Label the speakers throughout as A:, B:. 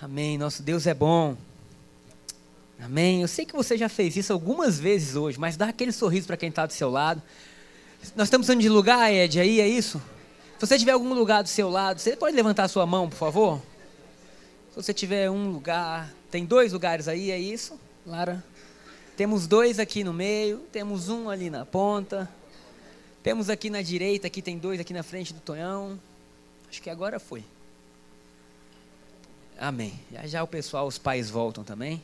A: Amém. Nosso Deus é bom. Amém. Eu sei que você já fez isso algumas vezes hoje, mas dá aquele sorriso para quem está do seu lado. Nós estamos indo de lugar, Ed, aí é isso? Se você tiver algum lugar do seu lado, você pode levantar a sua mão, por favor? Se você tiver um lugar, tem dois lugares aí, é isso, Lara? Temos dois aqui no meio, temos um ali na ponta. Temos aqui na direita, aqui tem dois aqui na frente do Tonhão. Acho que agora foi. Amém. Já já o pessoal, os pais voltam também.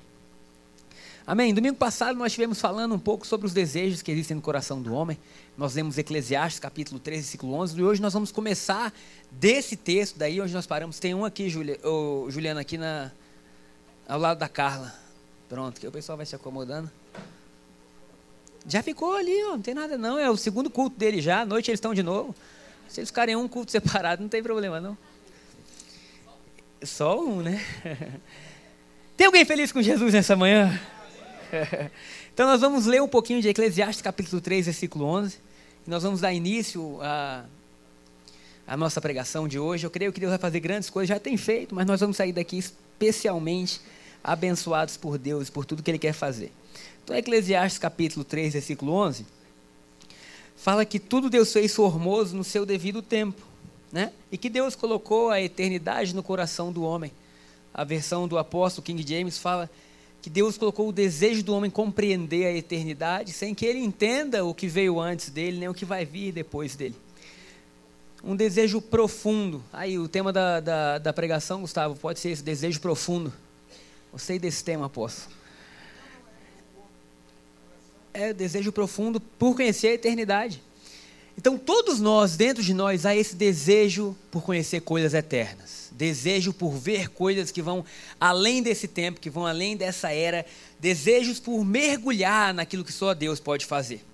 A: Amém. Domingo passado nós estivemos falando um pouco sobre os desejos que existem no coração do homem. Nós lemos Eclesiastes capítulo 13, versículo 11. E hoje nós vamos começar desse texto, daí onde nós paramos. Tem um aqui, Julia, Juliana, aqui na, ao lado da Carla. Pronto, que o pessoal vai se acomodando. Já ficou ali, ó, não tem nada não. É o segundo culto dele já. À noite eles estão de novo. Se eles ficarem um culto separado, não tem problema não. Só um, né? Tem alguém feliz com Jesus nessa manhã? Então nós vamos ler um pouquinho de Eclesiastes capítulo 3, versículo 11. E nós vamos dar início à, à nossa pregação de hoje. Eu creio que Deus vai fazer grandes coisas, já tem feito, mas nós vamos sair daqui especialmente abençoados por Deus, por tudo que Ele quer fazer. Então, Eclesiastes capítulo 3, versículo 11, fala que tudo Deus fez formoso no seu devido tempo, né? E que Deus colocou a eternidade no coração do homem. A versão do apóstolo King James fala que Deus colocou o desejo do homem compreender a eternidade sem que ele entenda o que veio antes dele, nem o que vai vir depois dele. Um desejo profundo. Aí, o tema da, da, da pregação, Gustavo, pode ser esse desejo profundo. Gostei desse tema, apóstolo é desejo profundo por conhecer a eternidade. Então, todos nós, dentro de nós, há esse desejo por conhecer coisas eternas. Desejo por ver coisas que vão além desse tempo, que vão além dessa era. Desejos por mergulhar naquilo que só Deus pode fazer.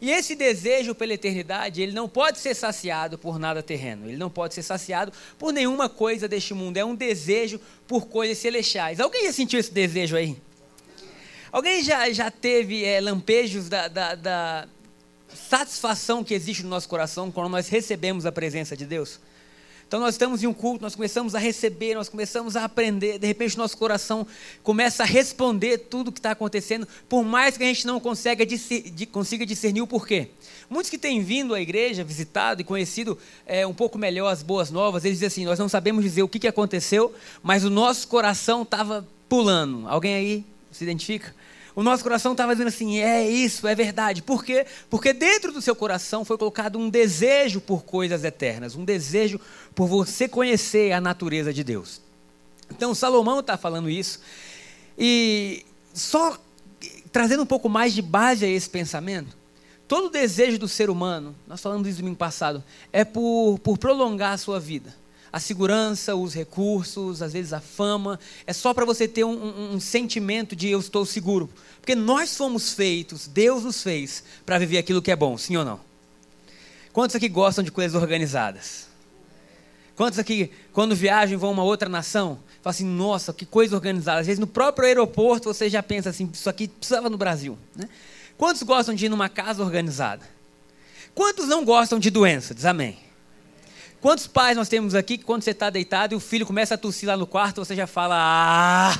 A: E esse desejo pela eternidade, ele não pode ser saciado por nada terreno. Ele não pode ser saciado por nenhuma coisa deste mundo. É um desejo por coisas celestiais. Alguém já sentiu esse desejo aí? Alguém já, já teve é, lampejos da, da, da satisfação que existe no nosso coração quando nós recebemos a presença de Deus? Então nós estamos em um culto, nós começamos a receber, nós começamos a aprender, de repente nosso coração começa a responder tudo o que está acontecendo, por mais que a gente não consiga, consiga discernir o porquê. Muitos que têm vindo à igreja, visitado e conhecido é, um pouco melhor as boas novas, eles dizem assim: nós não sabemos dizer o que, que aconteceu, mas o nosso coração estava pulando. Alguém aí se identifica? O nosso coração estava dizendo assim: é isso, é verdade. Por quê? Porque dentro do seu coração foi colocado um desejo por coisas eternas, um desejo por você conhecer a natureza de Deus. Então, Salomão está falando isso. E só trazendo um pouco mais de base a esse pensamento, todo desejo do ser humano, nós falamos isso domingo passado, é por, por prolongar a sua vida a segurança, os recursos, às vezes a fama, é só para você ter um, um, um, sentimento de eu estou seguro. Porque nós fomos feitos, Deus nos fez para viver aquilo que é bom, sim ou não? Quantos aqui gostam de coisas organizadas? Quantos aqui, quando viajam vão a uma outra nação, falam assim, nossa, que coisa organizada. Às vezes no próprio aeroporto você já pensa assim, isso aqui precisava no Brasil. Né? Quantos gostam de ir numa casa organizada? Quantos não gostam de doença? Diz amém. Quantos pais nós temos aqui que quando você está deitado e o filho começa a tossir lá no quarto, você já fala: Ah,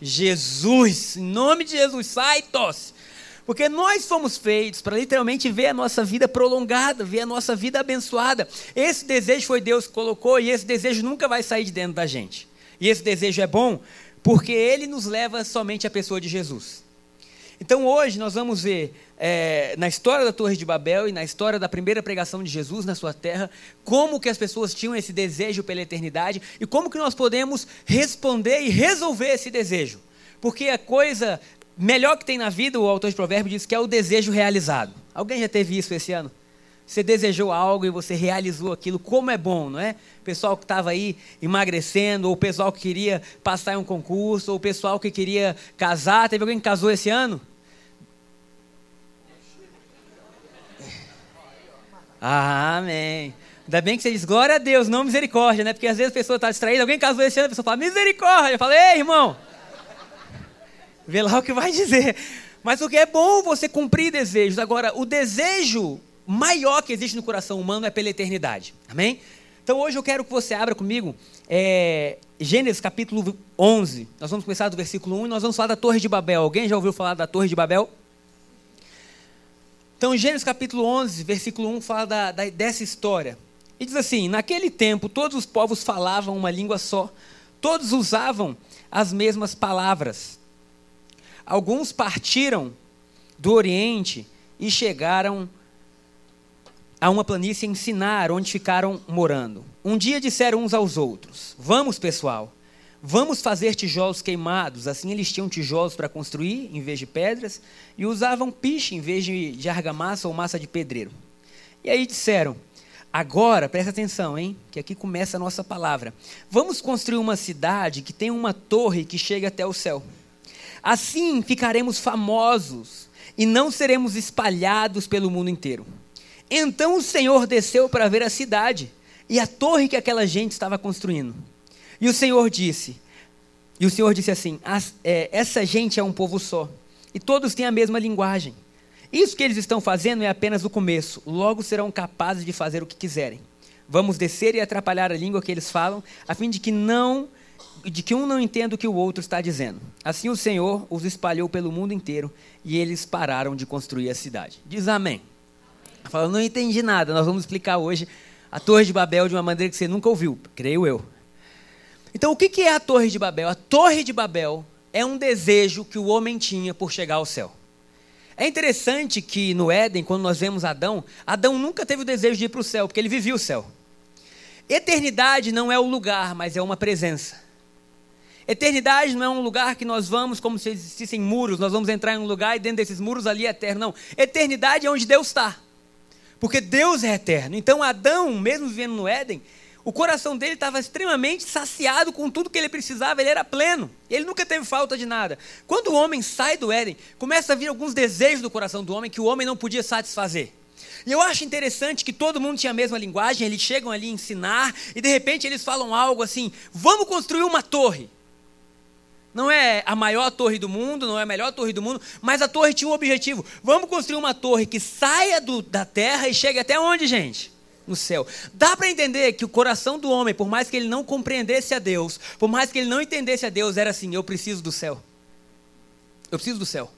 A: Jesus, em nome de Jesus, sai tosse. Porque nós fomos feitos para literalmente ver a nossa vida prolongada, ver a nossa vida abençoada. Esse desejo foi Deus que colocou e esse desejo nunca vai sair de dentro da gente. E esse desejo é bom porque ele nos leva somente à pessoa de Jesus. Então hoje nós vamos ver é, na história da Torre de Babel e na história da primeira pregação de Jesus na sua terra, como que as pessoas tinham esse desejo pela eternidade e como que nós podemos responder e resolver esse desejo. Porque a coisa melhor que tem na vida, o autor de Provérbios diz que é o desejo realizado. Alguém já teve isso esse ano? Você desejou algo e você realizou aquilo, como é bom, não é? Pessoal que estava aí emagrecendo, ou o pessoal que queria passar em um concurso, ou o pessoal que queria casar. Teve alguém que casou esse ano? Ah, amém. Ainda bem que você diz glória a Deus, não misericórdia, né? Porque às vezes a pessoa está distraída, alguém casou esse ano, a pessoa fala misericórdia. Eu falo, ei, irmão, vê lá o que vai dizer. Mas o que é bom você cumprir desejos. Agora, o desejo maior que existe no coração humano é pela eternidade. Amém? Então hoje eu quero que você abra comigo é, Gênesis capítulo 11. Nós vamos começar do versículo 1 e nós vamos falar da Torre de Babel. Alguém já ouviu falar da Torre de Babel? Então, Gênesis capítulo 11, versículo 1 fala da, da, dessa história. E diz assim: Naquele tempo, todos os povos falavam uma língua só, todos usavam as mesmas palavras. Alguns partiram do Oriente e chegaram a uma planície ensinar onde ficaram morando. Um dia disseram uns aos outros: Vamos, pessoal, vamos fazer tijolos queimados. Assim eles tinham tijolos para construir em vez de pedras e usavam piche em vez de, argamassa ou massa de pedreiro. E aí disseram: Agora, presta atenção, hein? Que aqui começa a nossa palavra. Vamos construir uma cidade que tem uma torre que chega até o céu. Assim ficaremos famosos e não seremos espalhados pelo mundo inteiro. Então o Senhor desceu para ver a cidade e a torre que aquela gente estava construindo. E o Senhor disse: E o Senhor disse assim: é, essa gente é um povo só, e todos têm a mesma linguagem. Isso que eles estão fazendo é apenas o começo, logo serão capazes de fazer o que quiserem. Vamos descer e atrapalhar a língua que eles falam, a fim de que não de que um não entenda o que o outro está dizendo. Assim o Senhor os espalhou pelo mundo inteiro e eles pararam de construir a cidade. Diz amém. Fala, não entendi nada. Nós vamos explicar hoje a Torre de Babel de uma maneira que você nunca ouviu, creio eu. Então, o que é a Torre de Babel? A Torre de Babel é um desejo que o homem tinha por chegar ao céu. É interessante que no Éden, quando nós vemos Adão, Adão nunca teve o desejo de ir para o céu, porque ele vivia o céu. Eternidade não é o lugar, mas é uma presença. Eternidade não é um lugar que nós vamos como se existissem muros, nós vamos entrar em um lugar e dentro desses muros ali é eterno. Não. Eternidade é onde Deus está porque Deus é eterno. Então Adão, mesmo vivendo no Éden, o coração dele estava extremamente saciado com tudo que ele precisava, ele era pleno, ele nunca teve falta de nada. Quando o homem sai do Éden, começa a vir alguns desejos do coração do homem que o homem não podia satisfazer. E eu acho interessante que todo mundo tinha a mesma linguagem, eles chegam ali a ensinar, e de repente eles falam algo assim: vamos construir uma torre. Não é a maior torre do mundo, não é a melhor torre do mundo, mas a torre tinha um objetivo. Vamos construir uma torre que saia do, da terra e chegue até onde, gente? No céu. Dá para entender que o coração do homem, por mais que ele não compreendesse a Deus, por mais que ele não entendesse a Deus, era assim: eu preciso do céu. Eu preciso do céu.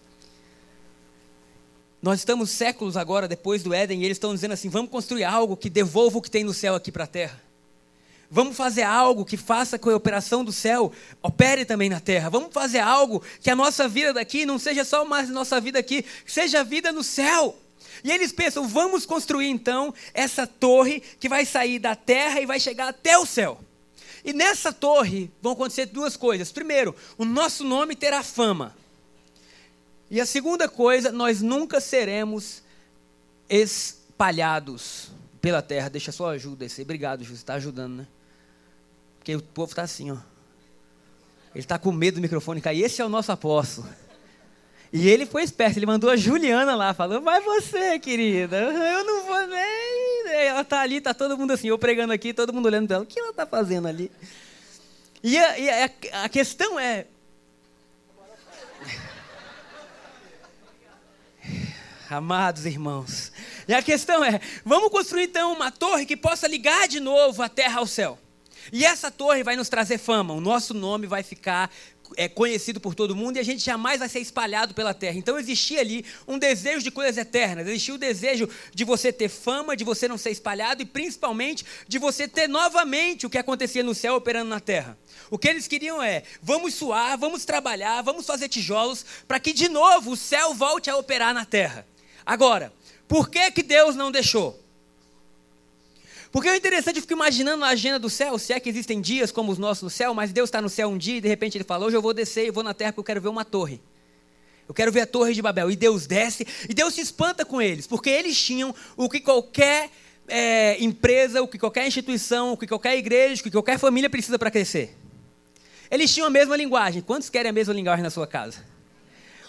A: Nós estamos séculos agora depois do Éden e eles estão dizendo assim: vamos construir algo que devolva o que tem no céu aqui para a terra. Vamos fazer algo que faça com a operação do céu opere também na terra. Vamos fazer algo que a nossa vida daqui não seja só mais nossa vida aqui, seja a vida no céu. E eles pensam, vamos construir então essa torre que vai sair da terra e vai chegar até o céu. E nessa torre vão acontecer duas coisas. Primeiro, o nosso nome terá fama. E a segunda coisa, nós nunca seremos espalhados pela terra. Deixa só ajuda esse. Obrigado, você está ajudando, né? Porque o povo está assim, ó. Ele está com medo do microfone cair. Esse é o nosso apóstolo. E ele foi esperto, ele mandou a Juliana lá, falou, vai você, querida, eu não vou nem... Ela está ali, está todo mundo assim, eu pregando aqui, todo mundo olhando para ela, o que ela está fazendo ali? E, a, e a, a questão é... Amados irmãos, e a questão é, vamos construir então uma torre que possa ligar de novo a terra ao céu. E essa torre vai nos trazer fama, o nosso nome vai ficar é, conhecido por todo mundo e a gente jamais vai ser espalhado pela terra. Então existia ali um desejo de coisas eternas, existia o desejo de você ter fama, de você não ser espalhado e principalmente de você ter novamente o que acontecia no céu operando na terra. O que eles queriam é: vamos suar, vamos trabalhar, vamos fazer tijolos para que de novo o céu volte a operar na terra. Agora, por que, que Deus não deixou? Porque é interessante, eu fico imaginando a agenda do céu, se é que existem dias como os nossos no céu, mas Deus está no céu um dia e de repente ele fala: hoje eu vou descer e vou na terra porque eu quero ver uma torre. Eu quero ver a torre de Babel. E Deus desce e Deus se espanta com eles, porque eles tinham o que qualquer é, empresa, o que qualquer instituição, o que qualquer igreja, o que qualquer família precisa para crescer. Eles tinham a mesma linguagem. Quantos querem a mesma linguagem na sua casa?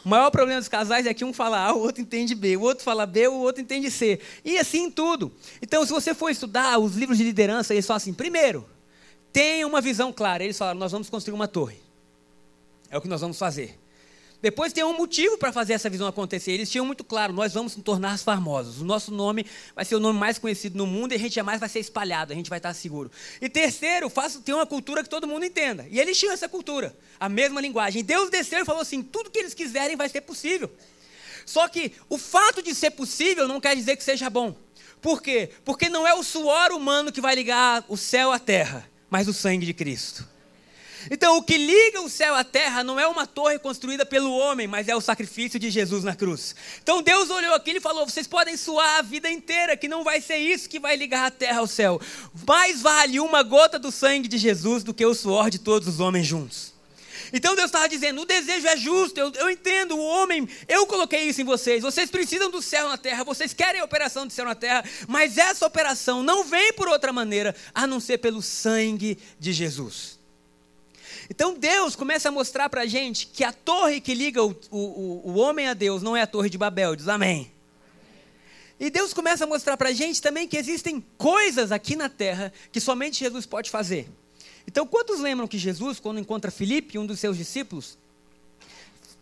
A: O maior problema dos casais é que um fala A, o outro entende B, o outro fala B, o outro entende C. E assim em tudo. Então, se você for estudar os livros de liderança, eles falam assim: primeiro, tenha uma visão clara. Eles falaram: nós vamos construir uma torre. É o que nós vamos fazer. Depois tem um motivo para fazer essa visão acontecer. Eles tinham muito claro: nós vamos nos tornar famosos. O nosso nome vai ser o nome mais conhecido no mundo e a gente jamais vai ser espalhado, a gente vai estar seguro. E terceiro, faço ter uma cultura que todo mundo entenda. E eles tinham essa cultura, a mesma linguagem. Deus desceu e falou assim: tudo que eles quiserem vai ser possível. Só que o fato de ser possível não quer dizer que seja bom. Por quê? Porque não é o suor humano que vai ligar o céu à terra, mas o sangue de Cristo. Então, o que liga o céu à terra não é uma torre construída pelo homem, mas é o sacrifício de Jesus na cruz. Então, Deus olhou aquilo e falou: vocês podem suar a vida inteira, que não vai ser isso que vai ligar a terra ao céu. Mais vale uma gota do sangue de Jesus do que o suor de todos os homens juntos. Então Deus estava dizendo: o desejo é justo, eu, eu entendo, o homem, eu coloquei isso em vocês. Vocês precisam do céu na terra, vocês querem a operação do céu na terra, mas essa operação não vem por outra maneira a não ser pelo sangue de Jesus. Então Deus começa a mostrar para a gente que a torre que liga o, o, o homem a Deus não é a torre de Babel, diz amém. E Deus começa a mostrar para a gente também que existem coisas aqui na terra que somente Jesus pode fazer. Então, quantos lembram que Jesus, quando encontra Filipe, um dos seus discípulos,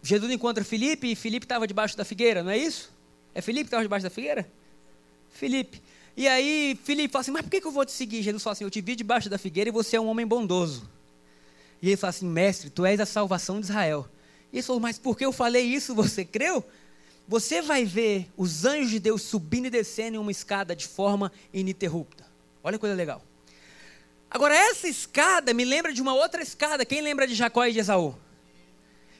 A: Jesus encontra Filipe e Filipe estava debaixo da figueira, não é isso? É Filipe que estava debaixo da figueira? Filipe. E aí Filipe fala assim, mas por que, que eu vou te seguir? Jesus fala assim, eu te vi debaixo da figueira e você é um homem bondoso. E ele fala assim, mestre, tu és a salvação de Israel. E ele falou, mas por que eu falei isso, você creu? Você vai ver os anjos de Deus subindo e descendo em uma escada de forma ininterrupta. Olha que coisa legal. Agora, essa escada me lembra de uma outra escada. Quem lembra de Jacó e de Esaú?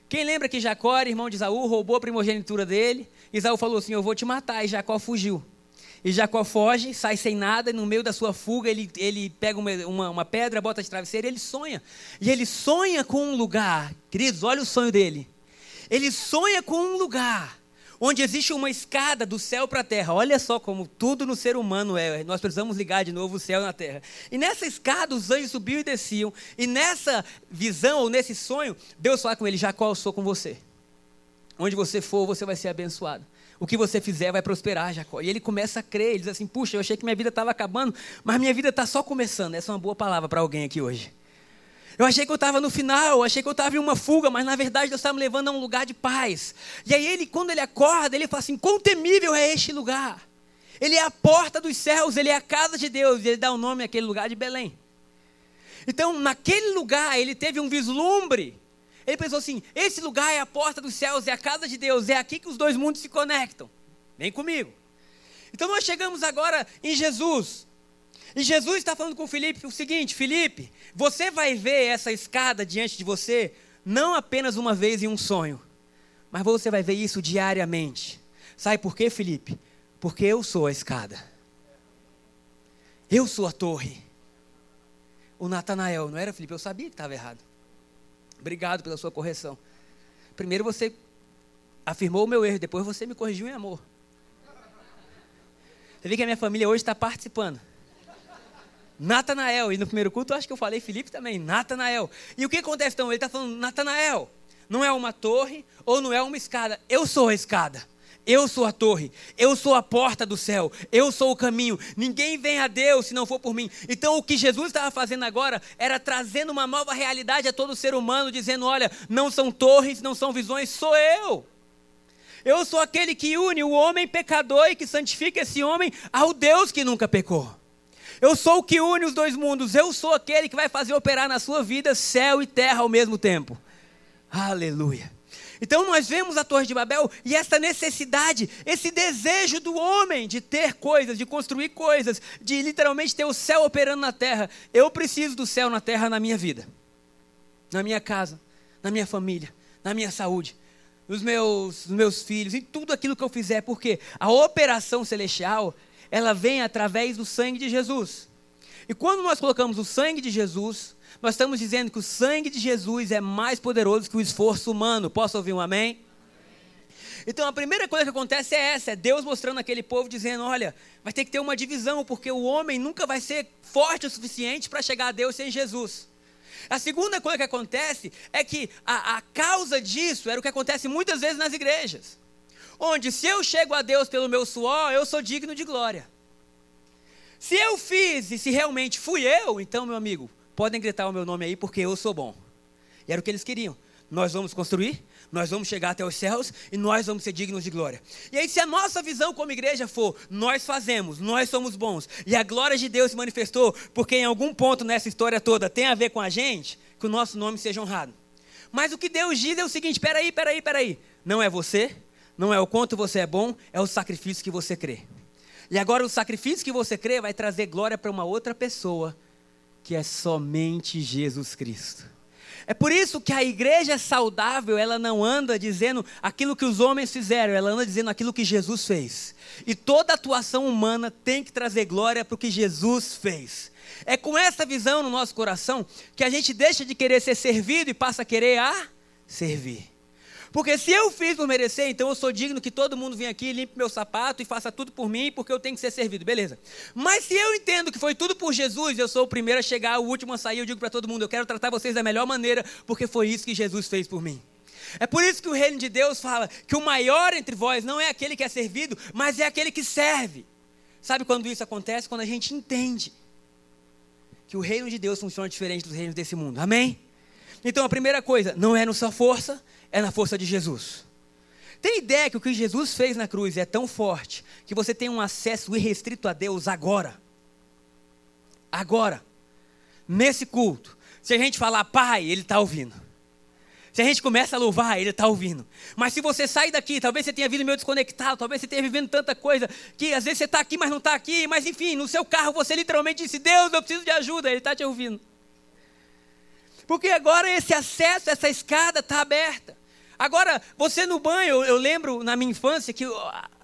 A: Quem lembra que Jacó irmão de Esaú, roubou a primogenitura dele? Esaú falou assim: Eu vou te matar. E Jacó fugiu. E Jacó foge, sai sem nada, e no meio da sua fuga ele, ele pega uma, uma, uma pedra, bota de travesseiro e ele sonha. E ele sonha com um lugar. Queridos, olha o sonho dele. Ele sonha com um lugar onde existe uma escada do céu para a terra. Olha só como tudo no ser humano é. Nós precisamos ligar de novo o céu na terra. E nessa escada os anjos subiam e desciam. E nessa visão ou nesse sonho, Deus fala com ele: Jacó, eu sou com você. Onde você for, você vai ser abençoado. O que você fizer vai prosperar, Jacó. E ele começa a crer. Ele diz assim: Puxa, eu achei que minha vida estava acabando, mas minha vida está só começando. Essa é uma boa palavra para alguém aqui hoje. Eu achei que eu estava no final, eu achei que eu estava em uma fuga, mas na verdade Deus estava me levando a um lugar de paz. E aí ele, quando ele acorda, ele fala assim: quão temível é este lugar? Ele é a porta dos céus, ele é a casa de Deus, e ele dá o nome àquele lugar de Belém. Então, naquele lugar, ele teve um vislumbre. Ele pensou assim: esse lugar é a porta dos céus, é a casa de Deus, é aqui que os dois mundos se conectam. Vem comigo. Então, nós chegamos agora em Jesus. E Jesus está falando com Felipe o seguinte: Felipe, você vai ver essa escada diante de você não apenas uma vez em um sonho, mas você vai ver isso diariamente. Sabe por quê, Felipe? Porque eu sou a escada. Eu sou a torre. O Natanael, não era, Felipe? Eu sabia que estava errado. Obrigado pela sua correção. Primeiro você afirmou o meu erro, depois você me corrigiu em amor. Você vê que a minha família hoje está participando. Natanael. E no primeiro culto, eu acho que eu falei Felipe também, Natanael. E o que acontece então? Ele está falando, Natanael, não é uma torre ou não é uma escada. Eu sou a escada. Eu sou a torre, eu sou a porta do céu, eu sou o caminho. Ninguém vem a Deus se não for por mim. Então, o que Jesus estava fazendo agora era trazendo uma nova realidade a todo ser humano, dizendo: olha, não são torres, não são visões, sou eu. Eu sou aquele que une o homem pecador e que santifica esse homem ao Deus que nunca pecou. Eu sou o que une os dois mundos. Eu sou aquele que vai fazer operar na sua vida céu e terra ao mesmo tempo. Aleluia. Então nós vemos a Torre de Babel e essa necessidade, esse desejo do homem de ter coisas, de construir coisas, de literalmente ter o céu operando na terra. Eu preciso do céu na terra na minha vida, na minha casa, na minha família, na minha saúde, nos meus, meus filhos, em tudo aquilo que eu fizer, porque a operação celestial ela vem através do sangue de Jesus. E quando nós colocamos o sangue de Jesus, nós estamos dizendo que o sangue de Jesus é mais poderoso que o esforço humano. Posso ouvir um amém? Então a primeira coisa que acontece é essa: é Deus mostrando aquele povo dizendo: olha, vai ter que ter uma divisão, porque o homem nunca vai ser forte o suficiente para chegar a Deus sem Jesus. A segunda coisa que acontece é que a, a causa disso era o que acontece muitas vezes nas igrejas onde se eu chego a Deus pelo meu suor, eu sou digno de glória. Se eu fiz e se realmente fui eu, então, meu amigo, podem gritar o meu nome aí porque eu sou bom. E era o que eles queriam. nós vamos construir, nós vamos chegar até os céus e nós vamos ser dignos de glória. E aí, se a nossa visão como igreja for, nós fazemos, nós somos bons, e a glória de Deus se manifestou, porque em algum ponto nessa história toda tem a ver com a gente, que o nosso nome seja honrado. Mas o que Deus diz é o seguinte: peraí, peraí, peraí. Não é você, não é o quanto você é bom, é o sacrifício que você crê. E agora o sacrifício que você crê vai trazer glória para uma outra pessoa, que é somente Jesus Cristo. É por isso que a igreja saudável, ela não anda dizendo aquilo que os homens fizeram, ela anda dizendo aquilo que Jesus fez. E toda atuação humana tem que trazer glória para o que Jesus fez. É com essa visão no nosso coração que a gente deixa de querer ser servido e passa a querer a servir. Porque se eu fiz por merecer, então eu sou digno que todo mundo venha aqui, limpe meu sapato e faça tudo por mim, porque eu tenho que ser servido, beleza. Mas se eu entendo que foi tudo por Jesus, eu sou o primeiro a chegar, o último a sair, eu digo para todo mundo, eu quero tratar vocês da melhor maneira, porque foi isso que Jesus fez por mim. É por isso que o reino de Deus fala que o maior entre vós não é aquele que é servido, mas é aquele que serve. Sabe quando isso acontece? Quando a gente entende que o reino de Deus funciona diferente dos reinos desse mundo. Amém? Então a primeira coisa, não é na sua força, é na força de Jesus. Tem ideia que o que Jesus fez na cruz é tão forte que você tem um acesso irrestrito a Deus agora. Agora. Nesse culto. Se a gente falar Pai, Ele está ouvindo. Se a gente começa a louvar, Ele está ouvindo. Mas se você sai daqui, talvez você tenha vindo meio desconectado, talvez você tenha vivendo tanta coisa, que às vezes você está aqui, mas não está aqui, mas enfim, no seu carro você literalmente disse: Deus, eu preciso de ajuda, Ele está te ouvindo. Porque agora esse acesso, essa escada está aberta. Agora, você no banho, eu, lembro na minha infância que o,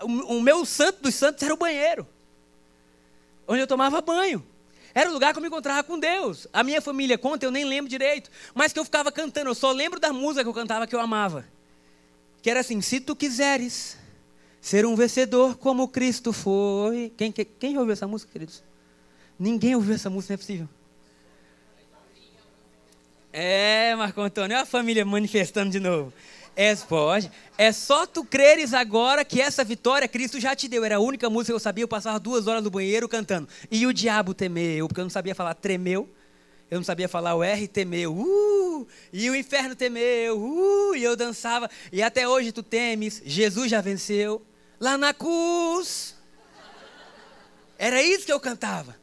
A: o, meu santo dos santos era o banheiro, onde eu tomava banho. Era o lugar que eu me encontrava com Deus. A minha família conta, eu nem lembro direito, mas que eu ficava cantando. Eu só lembro da música que eu cantava que eu amava. Que era assim: Se tu quiseres ser um vencedor como Cristo foi. Quem, quem, quem ouviu essa música, queridos? Ninguém ouviu essa música, não é possível. É, Marco Antônio, é a família manifestando de novo. É, pode. É só tu creres agora que essa vitória Cristo já te deu. Era a única música que eu sabia. Eu passava duas horas no banheiro cantando. E o diabo temeu, porque eu não sabia falar tremeu. Eu não sabia falar o R temeu. Uh! E o inferno temeu. Uh! E eu dançava. E até hoje tu temes. Jesus já venceu. Lá na cruz. Era isso que eu cantava.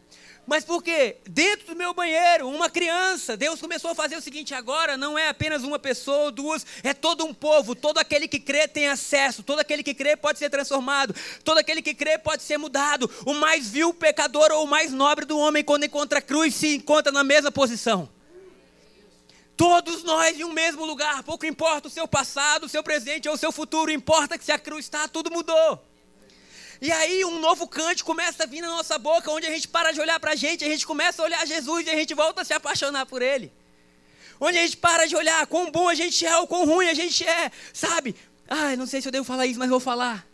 A: Mas por quê? Dentro do meu banheiro, uma criança, Deus começou a fazer o seguinte: agora não é apenas uma pessoa ou duas, é todo um povo. Todo aquele que crê tem acesso, todo aquele que crê pode ser transformado, todo aquele que crê pode ser mudado. O mais vil pecador ou o mais nobre do homem, quando encontra a cruz, se encontra na mesma posição. Todos nós em um mesmo lugar, pouco importa o seu passado, o seu presente ou o seu futuro, importa que se a cruz está, tudo mudou. E aí um novo cântico começa a vir na nossa boca, onde a gente para de olhar para a gente, a gente começa a olhar Jesus e a gente volta a se apaixonar por Ele. Onde a gente para de olhar quão bom a gente é ou quão ruim a gente é, sabe? Ai, não sei se eu devo falar isso, mas vou falar.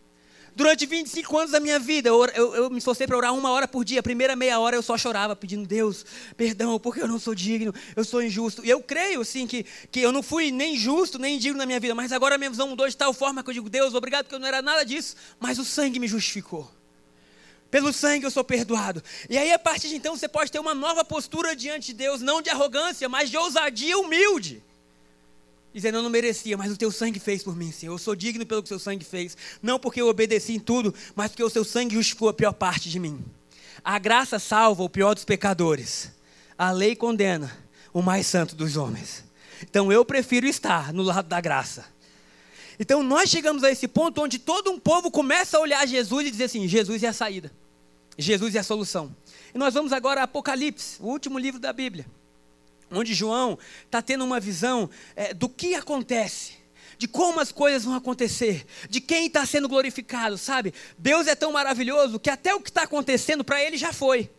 A: Durante 25 anos da minha vida, eu, eu, eu me esforcei para orar uma hora por dia. A primeira meia hora eu só chorava, pedindo, Deus, perdão, porque eu não sou digno, eu sou injusto. E eu creio, assim, que, que eu não fui nem justo, nem digno na minha vida. Mas agora a minha visão mudou de tal forma que eu digo, Deus, obrigado, porque eu não era nada disso. Mas o sangue me justificou. Pelo sangue eu sou perdoado. E aí, a partir de então, você pode ter uma nova postura diante de Deus, não de arrogância, mas de ousadia humilde dizendo: Eu não merecia, mas o teu sangue fez por mim, Senhor. Eu sou digno pelo que o seu sangue fez. Não porque eu obedeci em tudo, mas porque o seu sangue justificou a pior parte de mim. A graça salva o pior dos pecadores. A lei condena o mais santo dos homens. Então eu prefiro estar no lado da graça. Então nós chegamos a esse ponto onde todo um povo começa a olhar Jesus e dizer assim: Jesus é a saída. Jesus é a solução. E nós vamos agora a Apocalipse, o último livro da Bíblia onde João está tendo uma visão é, do que acontece, de como as coisas vão acontecer, de quem está sendo glorificado, sabe? Deus é tão maravilhoso que até o que está acontecendo para ele já foi.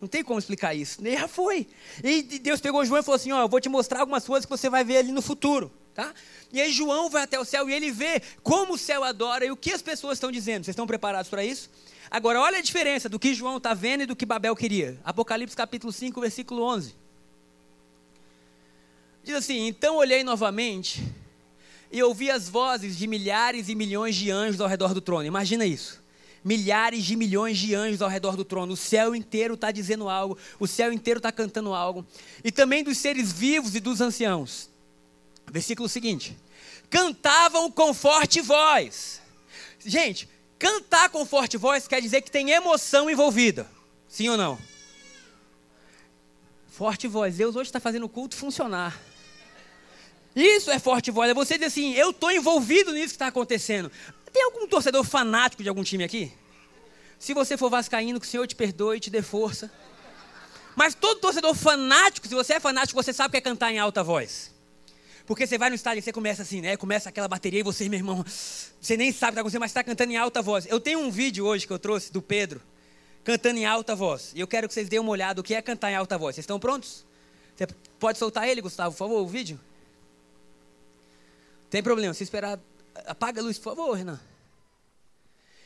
A: Não tem como explicar isso. Ele já foi. E Deus pegou João e falou assim: Ó, eu vou te mostrar algumas coisas que você vai ver ali no futuro. Tá? E aí João vai até o céu e ele vê como o céu adora e o que as pessoas estão dizendo. Vocês estão preparados para isso? Agora, olha a diferença do que João está vendo e do que Babel queria. Apocalipse capítulo 5, versículo 11. Diz assim: Então olhei novamente e ouvi as vozes de milhares e milhões de anjos ao redor do trono. Imagina isso. Milhares de milhões de anjos ao redor do trono. O céu inteiro está dizendo algo. O céu inteiro está cantando algo. E também dos seres vivos e dos anciãos. Versículo seguinte: cantavam com forte voz. Gente, cantar com forte voz quer dizer que tem emoção envolvida. Sim ou não? Forte voz. Deus hoje está fazendo o culto funcionar. Isso é forte voz. É você dizer assim: eu estou envolvido nisso que está acontecendo. Tem algum torcedor fanático de algum time aqui? Se você for vascaíno, que o Senhor te perdoe e te dê força. Mas todo torcedor fanático, se você é fanático, você sabe que é cantar em alta voz. Porque você vai no estádio e você começa assim, né? Começa aquela bateria e você, meu irmão, você nem sabe o que está acontecendo, mas está cantando em alta voz. Eu tenho um vídeo hoje que eu trouxe do Pedro, cantando em alta voz. E eu quero que vocês deem uma olhada o que é cantar em alta voz. Vocês estão prontos? Você pode soltar ele, Gustavo, por favor, o vídeo? Tem problema, se esperar. Apaga a luz, por favor, Renan.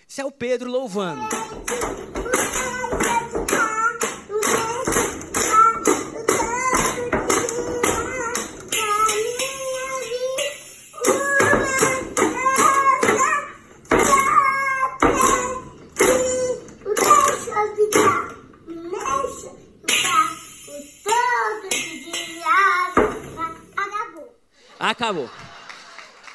A: Esse é o Pedro louvando. Acabou.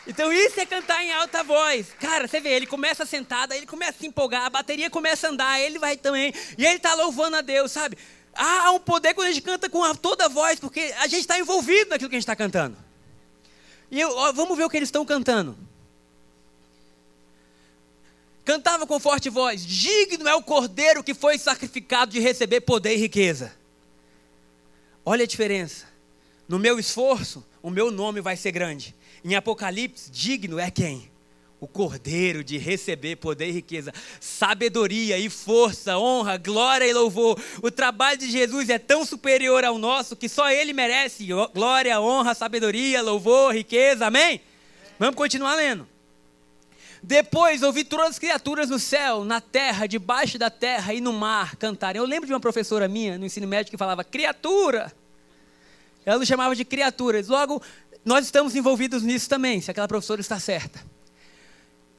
A: Então isso é cantar em alta voz. Cara, você vê, ele começa sentado, ele começa a se empolgar, a bateria começa a andar, ele vai também, e ele está louvando a Deus, sabe? Há um poder quando a gente canta com toda a voz, porque a gente está envolvido naquilo que a gente está cantando. E eu, ó, vamos ver o que eles estão cantando. Cantava com forte voz: Digno é o cordeiro que foi sacrificado de receber poder e riqueza. Olha a diferença. No meu esforço, o meu nome vai ser grande. Em Apocalipse, digno é quem? O cordeiro de receber poder e riqueza, sabedoria e força, honra, glória e louvor. O trabalho de Jesus é tão superior ao nosso que só ele merece glória, honra, sabedoria, louvor, riqueza. Amém? Vamos continuar lendo. Depois ouvi todas as criaturas no céu, na terra, debaixo da terra e no mar cantarem. Eu lembro de uma professora minha no ensino médio que falava criatura. Ela nos chamava de criaturas. Logo, nós estamos envolvidos nisso também, se aquela professora está certa.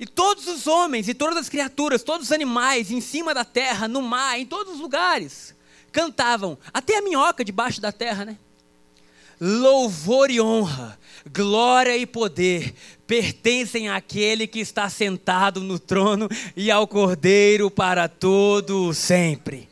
A: E todos os homens e todas as criaturas, todos os animais em cima da terra, no mar, em todos os lugares, cantavam. Até a minhoca debaixo da terra, né? Louvor e honra, glória e poder pertencem àquele que está sentado no trono e ao Cordeiro para todo sempre.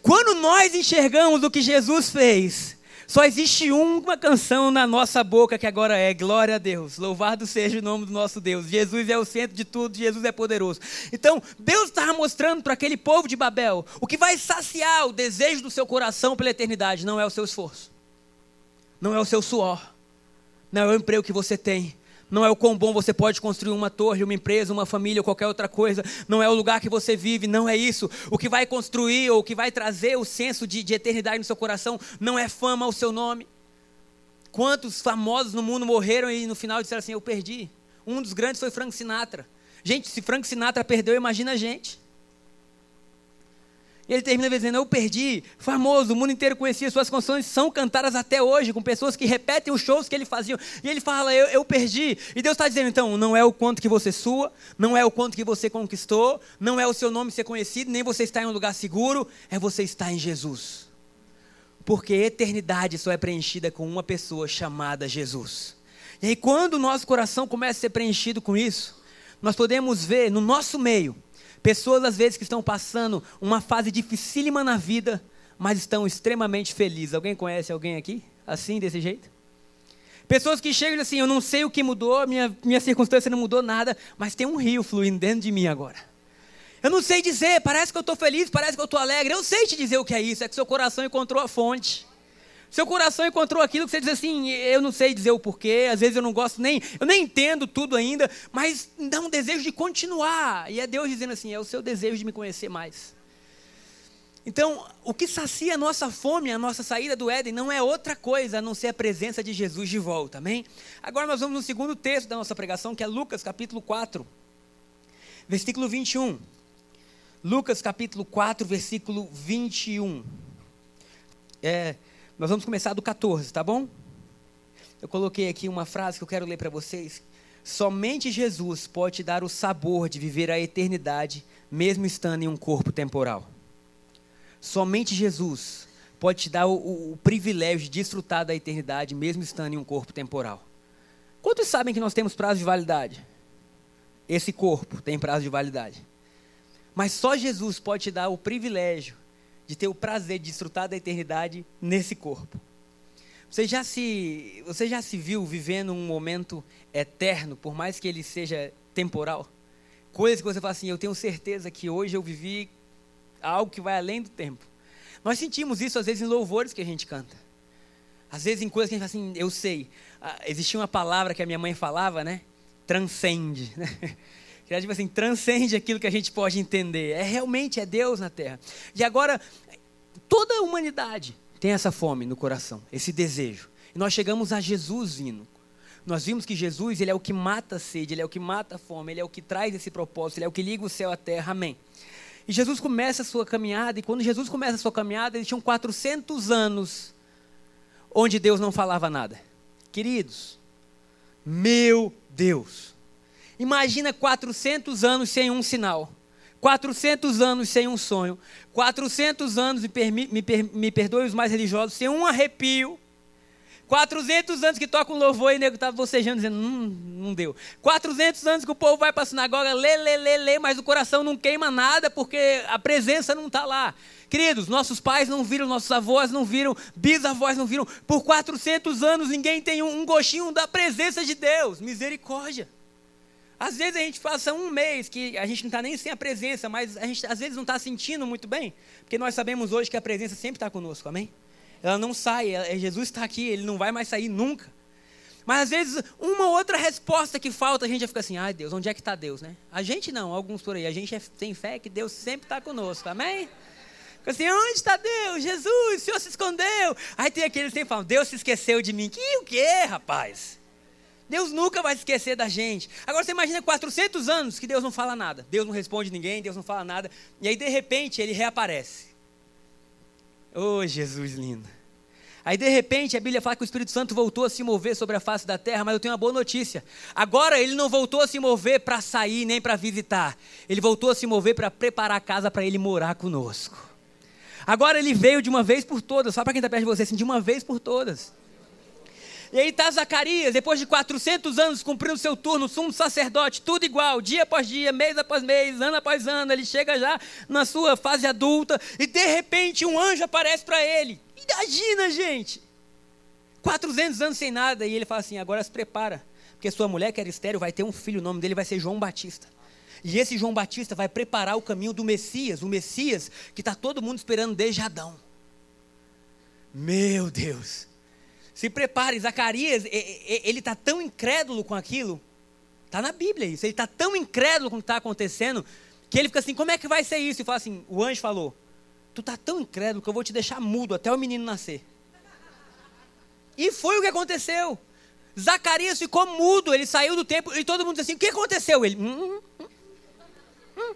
A: Quando nós enxergamos o que Jesus fez, só existe uma canção na nossa boca que agora é glória a Deus. Louvado seja o nome do nosso Deus. Jesus é o centro de tudo, Jesus é poderoso. Então, Deus estava mostrando para aquele povo de Babel o que vai saciar o desejo do seu coração pela eternidade, não é o seu esforço. Não é o seu suor. Não é o emprego que você tem não é o quão bom você pode construir uma torre, uma empresa, uma família ou qualquer outra coisa. Não é o lugar que você vive, não é isso. O que vai construir ou o que vai trazer o senso de, de eternidade no seu coração não é fama ao seu nome. Quantos famosos no mundo morreram e no final disseram assim: Eu perdi. Um dos grandes foi Frank Sinatra. Gente, se Frank Sinatra perdeu, imagina a gente. E ele termina dizendo: Eu perdi, famoso, o mundo inteiro conhecia, suas canções são cantadas até hoje, com pessoas que repetem os shows que ele fazia. E ele fala: Eu, eu perdi. E Deus está dizendo: Então, não é o quanto que você sua, não é o quanto que você conquistou, não é o seu nome ser conhecido, nem você estar em um lugar seguro, é você estar em Jesus. Porque eternidade só é preenchida com uma pessoa chamada Jesus. E aí, quando o nosso coração começa a ser preenchido com isso, nós podemos ver no nosso meio Pessoas, às vezes, que estão passando uma fase dificílima na vida, mas estão extremamente felizes. Alguém conhece alguém aqui? Assim, desse jeito? Pessoas que chegam assim, eu não sei o que mudou, minha, minha circunstância não mudou nada, mas tem um rio fluindo dentro de mim agora. Eu não sei dizer, parece que eu estou feliz, parece que eu estou alegre. Eu sei te dizer o que é isso, é que seu coração encontrou a fonte. Seu coração encontrou aquilo que você diz assim, eu não sei dizer o porquê, às vezes eu não gosto nem, eu nem entendo tudo ainda, mas dá um desejo de continuar. E é Deus dizendo assim, é o seu desejo de me conhecer mais. Então, o que sacia a nossa fome, a nossa saída do Éden, não é outra coisa a não ser a presença de Jesus de volta, amém? Agora nós vamos no segundo texto da nossa pregação, que é Lucas capítulo 4, versículo 21. Lucas capítulo 4, versículo 21. É, nós vamos começar do 14, tá bom? Eu coloquei aqui uma frase que eu quero ler para vocês. Somente Jesus pode te dar o sabor de viver a eternidade, mesmo estando em um corpo temporal. Somente Jesus pode te dar o, o, o privilégio de desfrutar da eternidade, mesmo estando em um corpo temporal. Quantos sabem que nós temos prazo de validade? Esse corpo tem prazo de validade. Mas só Jesus pode te dar o privilégio de ter o prazer de desfrutar da eternidade nesse corpo. Você já se, você já se viu vivendo um momento eterno, por mais que ele seja temporal? Coisas que você fala assim, eu tenho certeza que hoje eu vivi algo que vai além do tempo. Nós sentimos isso às vezes em louvores que a gente canta. Às vezes em coisas que a gente fala assim, eu sei. Ah, existia uma palavra que a minha mãe falava, né? Transcende. Né? que é tipo assim, transcende aquilo que a gente pode entender. É realmente é Deus na terra. E agora, toda a humanidade tem essa fome no coração, esse desejo. E nós chegamos a Jesus vindo. Nós vimos que Jesus, ele é o que mata a sede, ele é o que mata a fome, ele é o que traz esse propósito, ele é o que liga o céu à terra. Amém. E Jesus começa a sua caminhada, e quando Jesus começa a sua caminhada, eles tinham 400 anos onde Deus não falava nada. Queridos, meu Deus, Imagina 400 anos sem um sinal. 400 anos sem um sonho. 400 anos, me, permi, me, per, me perdoe os mais religiosos, sem um arrepio. 400 anos que toca um louvor e o nego estava tá bocejando, dizendo, hum, não deu. 400 anos que o povo vai para a sinagoga, lê, lê, lê, lê, mas o coração não queima nada porque a presença não está lá. Queridos, nossos pais não viram, nossos avós não viram, bisavós não viram. Por 400 anos ninguém tem um, um gostinho da presença de Deus. Misericórdia. Às vezes a gente passa um mês que a gente não está nem sem a presença, mas a gente às vezes não está sentindo muito bem, porque nós sabemos hoje que a presença sempre está conosco, amém? Ela não sai, ela, é, Jesus está aqui, ele não vai mais sair nunca. Mas às vezes, uma outra resposta que falta, a gente já fica assim, ai Deus, onde é que está Deus, né? A gente não, alguns por aí, a gente é, tem fé que Deus sempre está conosco, amém? Fica assim, onde está Deus? Jesus, o Senhor se escondeu. Aí tem aqueles que falam, Deus se esqueceu de mim. Que o quê, rapaz? Deus nunca vai esquecer da gente. Agora você imagina 400 anos que Deus não fala nada. Deus não responde ninguém, Deus não fala nada. E aí de repente ele reaparece. Oh, Jesus lindo. Aí de repente a Bíblia fala que o Espírito Santo voltou a se mover sobre a face da terra, mas eu tenho uma boa notícia. Agora ele não voltou a se mover para sair nem para visitar. Ele voltou a se mover para preparar a casa para ele morar conosco. Agora ele veio de uma vez por todas, só para quem está perto de você, assim, de uma vez por todas. E aí está Zacarias, depois de 400 anos cumprindo seu turno, sumo sacerdote, tudo igual, dia após dia, mês após mês, ano após ano. Ele chega já na sua fase adulta e de repente um anjo aparece para ele. Imagina, gente! 400 anos sem nada. E ele fala assim: agora se prepara, porque sua mulher, que era estéreo, vai ter um filho, o nome dele vai ser João Batista. E esse João Batista vai preparar o caminho do Messias, o Messias que está todo mundo esperando desde Adão. Meu Deus! Se prepare, Zacarias, ele está tão incrédulo com aquilo. Está na Bíblia isso. Ele está tão incrédulo com o que está acontecendo, que ele fica assim: como é que vai ser isso? E fala assim: o anjo falou: Tu está tão incrédulo que eu vou te deixar mudo até o menino nascer. E foi o que aconteceu. Zacarias ficou mudo, ele saiu do templo e todo mundo disse assim: o que aconteceu? Ele. Hum, hum, hum,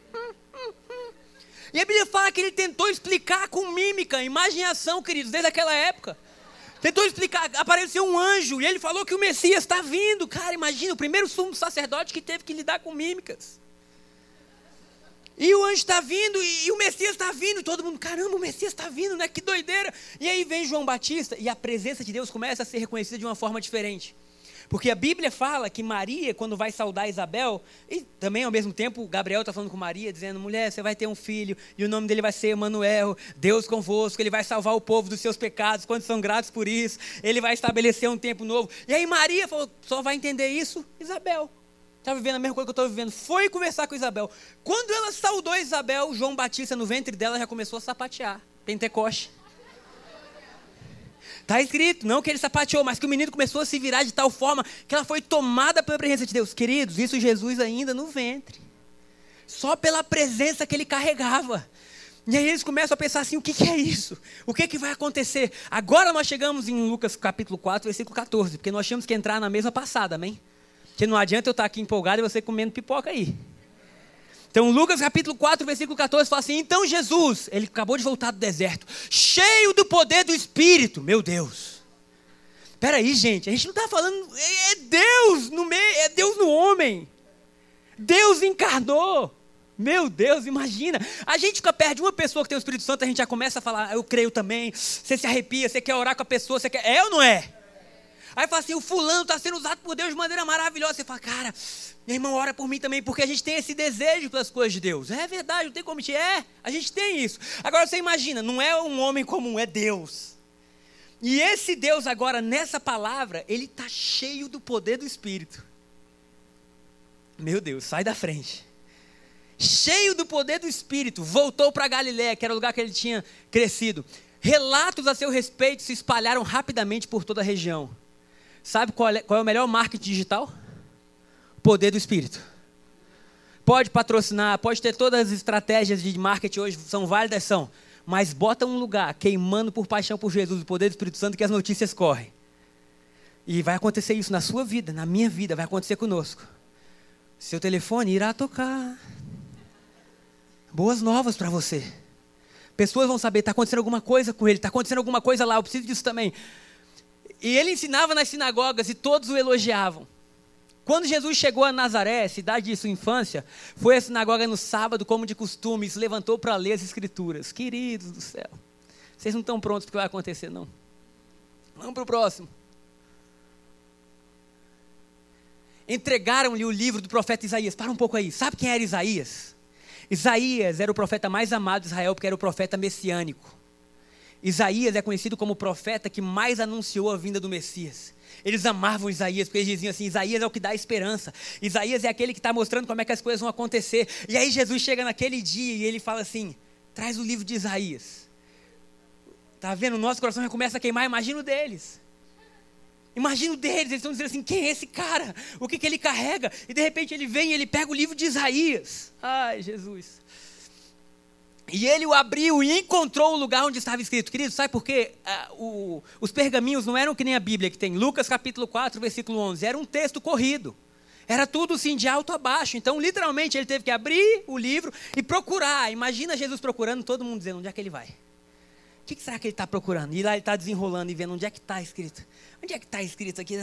A: e a Bíblia fala que ele tentou explicar com mímica, imagem e ação, queridos, desde aquela época. Tentou explicar, apareceu um anjo e ele falou que o Messias está vindo. Cara, imagina, o primeiro sumo sacerdote que teve que lidar com mímicas. E o anjo está vindo e, e, o Messias está vindo. Todo mundo, caramba, o Messias está vindo, né? Que doideira. E aí vem João Batista e a presença de Deus começa a ser reconhecida de uma forma diferente. Porque a Bíblia fala que Maria, quando vai saudar Isabel, e também ao mesmo tempo Gabriel está falando com Maria, dizendo: mulher, você vai ter um filho, e o nome dele vai ser Emanuel, Deus convosco, ele vai salvar o povo dos seus pecados, quando são gratos por isso, ele vai estabelecer um tempo novo. E aí Maria falou: só vai entender isso Isabel. Está vivendo a mesma coisa que eu estou vivendo. Foi conversar com Isabel. Quando ela saudou Isabel, João Batista no ventre dela já começou a sapatear. Pentecoste. Está escrito, não que ele sapateou, mas que o menino começou a se virar de tal forma que ela foi tomada pela presença de Deus. Queridos, isso Jesus ainda no ventre. Só pela presença que ele carregava. E aí eles começam a pensar assim: o que, que, é isso? O que, que vai acontecer? Agora nós chegamos em Lucas capítulo 4, versículo 14, porque nós tínhamos que entrar na mesa passada, amém? Porque não adianta eu estar aqui empolgado e você comendo pipoca aí. Então, Lucas capítulo 4, versículo 14 fala assim: Então Jesus, ele acabou de voltar do deserto, cheio do poder do Espírito, meu Deus. Espera aí, gente, a gente não está falando, é, é Deus no meio, é Deus no homem. Deus encarnou. Meu Deus, imagina. A gente fica perto de uma pessoa que tem o Espírito Santo, a gente já começa a falar, eu creio também. Você se arrepia, você quer orar com a pessoa, você quer. É ou não é? Aí fala assim: o fulano está sendo usado por Deus de maneira maravilhosa. Você fala, cara, meu irmão, ora por mim também, porque a gente tem esse desejo pelas coisas de Deus. É verdade, não tem como mentir. É, a gente tem isso. Agora você imagina, não é um homem comum, é Deus. E esse Deus agora, nessa palavra, ele está cheio do poder do Espírito. Meu Deus, sai da frente. Cheio do poder do Espírito, voltou para Galiléia, que era o lugar que ele tinha crescido. Relatos a seu respeito se espalharam rapidamente por toda a região. Sabe qual é, qual é o melhor marketing digital? Poder do Espírito. Pode patrocinar, pode ter todas as estratégias de marketing hoje, são válidas, são. Mas bota um lugar queimando por paixão por Jesus, o poder do Espírito Santo, que as notícias correm. E vai acontecer isso na sua vida, na minha vida, vai acontecer conosco. Seu telefone irá tocar. Boas novas para você. Pessoas vão saber, está acontecendo alguma coisa com ele, está acontecendo alguma coisa lá, eu preciso disso também. E ele ensinava nas sinagogas e todos o elogiavam. Quando Jesus chegou a Nazaré, cidade de sua infância, foi à sinagoga no sábado, como de costume, e se levantou para ler as escrituras. Queridos do céu, vocês não estão prontos para o que vai acontecer, não. Vamos para o próximo. Entregaram-lhe o livro do profeta Isaías. Para um pouco aí. Sabe quem era Isaías? Isaías era o profeta mais amado de Israel, porque era o profeta messiânico. Isaías é conhecido como o profeta que mais anunciou a vinda do Messias. Eles amavam Isaías, porque eles diziam assim: Isaías é o que dá esperança. Isaías é aquele que está mostrando como é que as coisas vão acontecer. E aí Jesus chega naquele dia e ele fala assim: traz o livro de Isaías. Tá vendo? O nosso coração já começa a queimar, imagina o deles. Imagina o deles, eles estão dizendo assim: quem é esse cara? O que, que ele carrega? E de repente ele vem e ele pega o livro de Isaías. Ai, Jesus. E ele o abriu e encontrou o lugar onde estava escrito. Querido, sabe por quê? Ah, o, os pergaminhos não eram que nem a Bíblia que tem. Lucas capítulo 4, versículo 11. Era um texto corrido. Era tudo assim, de alto a baixo. Então, literalmente, ele teve que abrir o livro e procurar. Imagina Jesus procurando, todo mundo dizendo onde é que ele vai. O que, que será que ele está procurando? E lá ele está desenrolando e vendo onde é que está escrito. Onde é que está escrito aqui?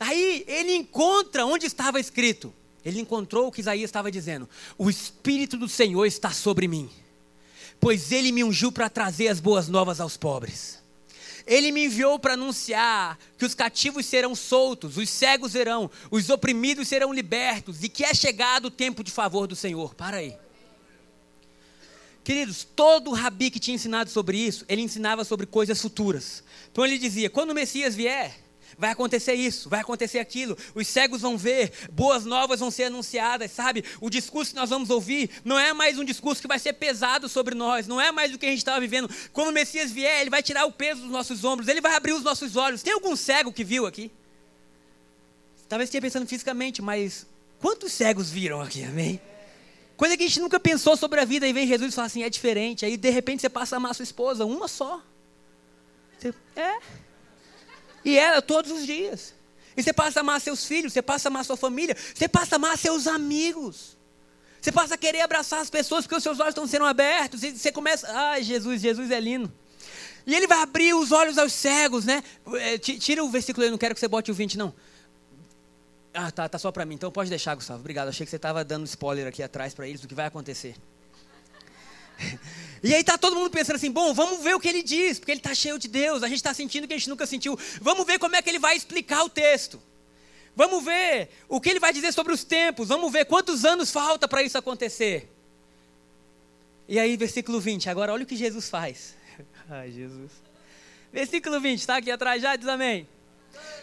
A: Aí ele encontra onde estava escrito. Ele encontrou o que Isaías estava dizendo. O Espírito do Senhor está sobre mim pois ele me ungiu para trazer as boas novas aos pobres. Ele me enviou para anunciar que os cativos serão soltos, os cegos serão, os oprimidos serão libertos e que é chegado o tempo de favor do Senhor. Para aí. Queridos, todo o rabi que tinha ensinado sobre isso, ele ensinava sobre coisas futuras. Então ele dizia: quando o Messias vier, vai acontecer isso, vai acontecer aquilo, os cegos vão ver, boas novas vão ser anunciadas, sabe? O discurso que nós vamos ouvir não é mais um discurso que vai ser pesado sobre nós, não é mais o que a gente estava vivendo. Quando o Messias vier, ele vai tirar o peso dos nossos ombros, ele vai abrir os nossos olhos. Tem algum cego que viu aqui? Talvez esteja pensando fisicamente, mas quantos cegos viram aqui, amém? Coisa que a gente nunca pensou sobre a vida, e vem Jesus e fala assim: é diferente. Aí de repente você passa a amar sua esposa, uma só. Você, é. E ela todos os dias. E você passa a amar seus filhos, você passa a amar sua família, você passa a amar seus amigos. Você passa a querer abraçar as pessoas porque os seus olhos estão sendo abertos. E você começa, ai, Jesus, Jesus é lindo. E ele vai abrir os olhos aos cegos, né? É, tira o versículo aí, não quero que você bote o 20, não. Ah, tá, tá só para mim. Então pode deixar, Gustavo. Obrigado. Achei que você estava dando spoiler aqui atrás para eles do que vai acontecer. E aí tá todo mundo pensando assim, bom, vamos ver o que ele diz, porque ele está cheio de Deus, a gente está sentindo que a gente nunca sentiu. Vamos ver como é que ele vai explicar o texto. Vamos ver o que ele vai dizer sobre os tempos. Vamos ver quantos anos falta para isso acontecer. E aí, versículo 20. Agora, olha o que Jesus faz. Ai, Jesus. Versículo 20, está aqui atrás já, diz amém.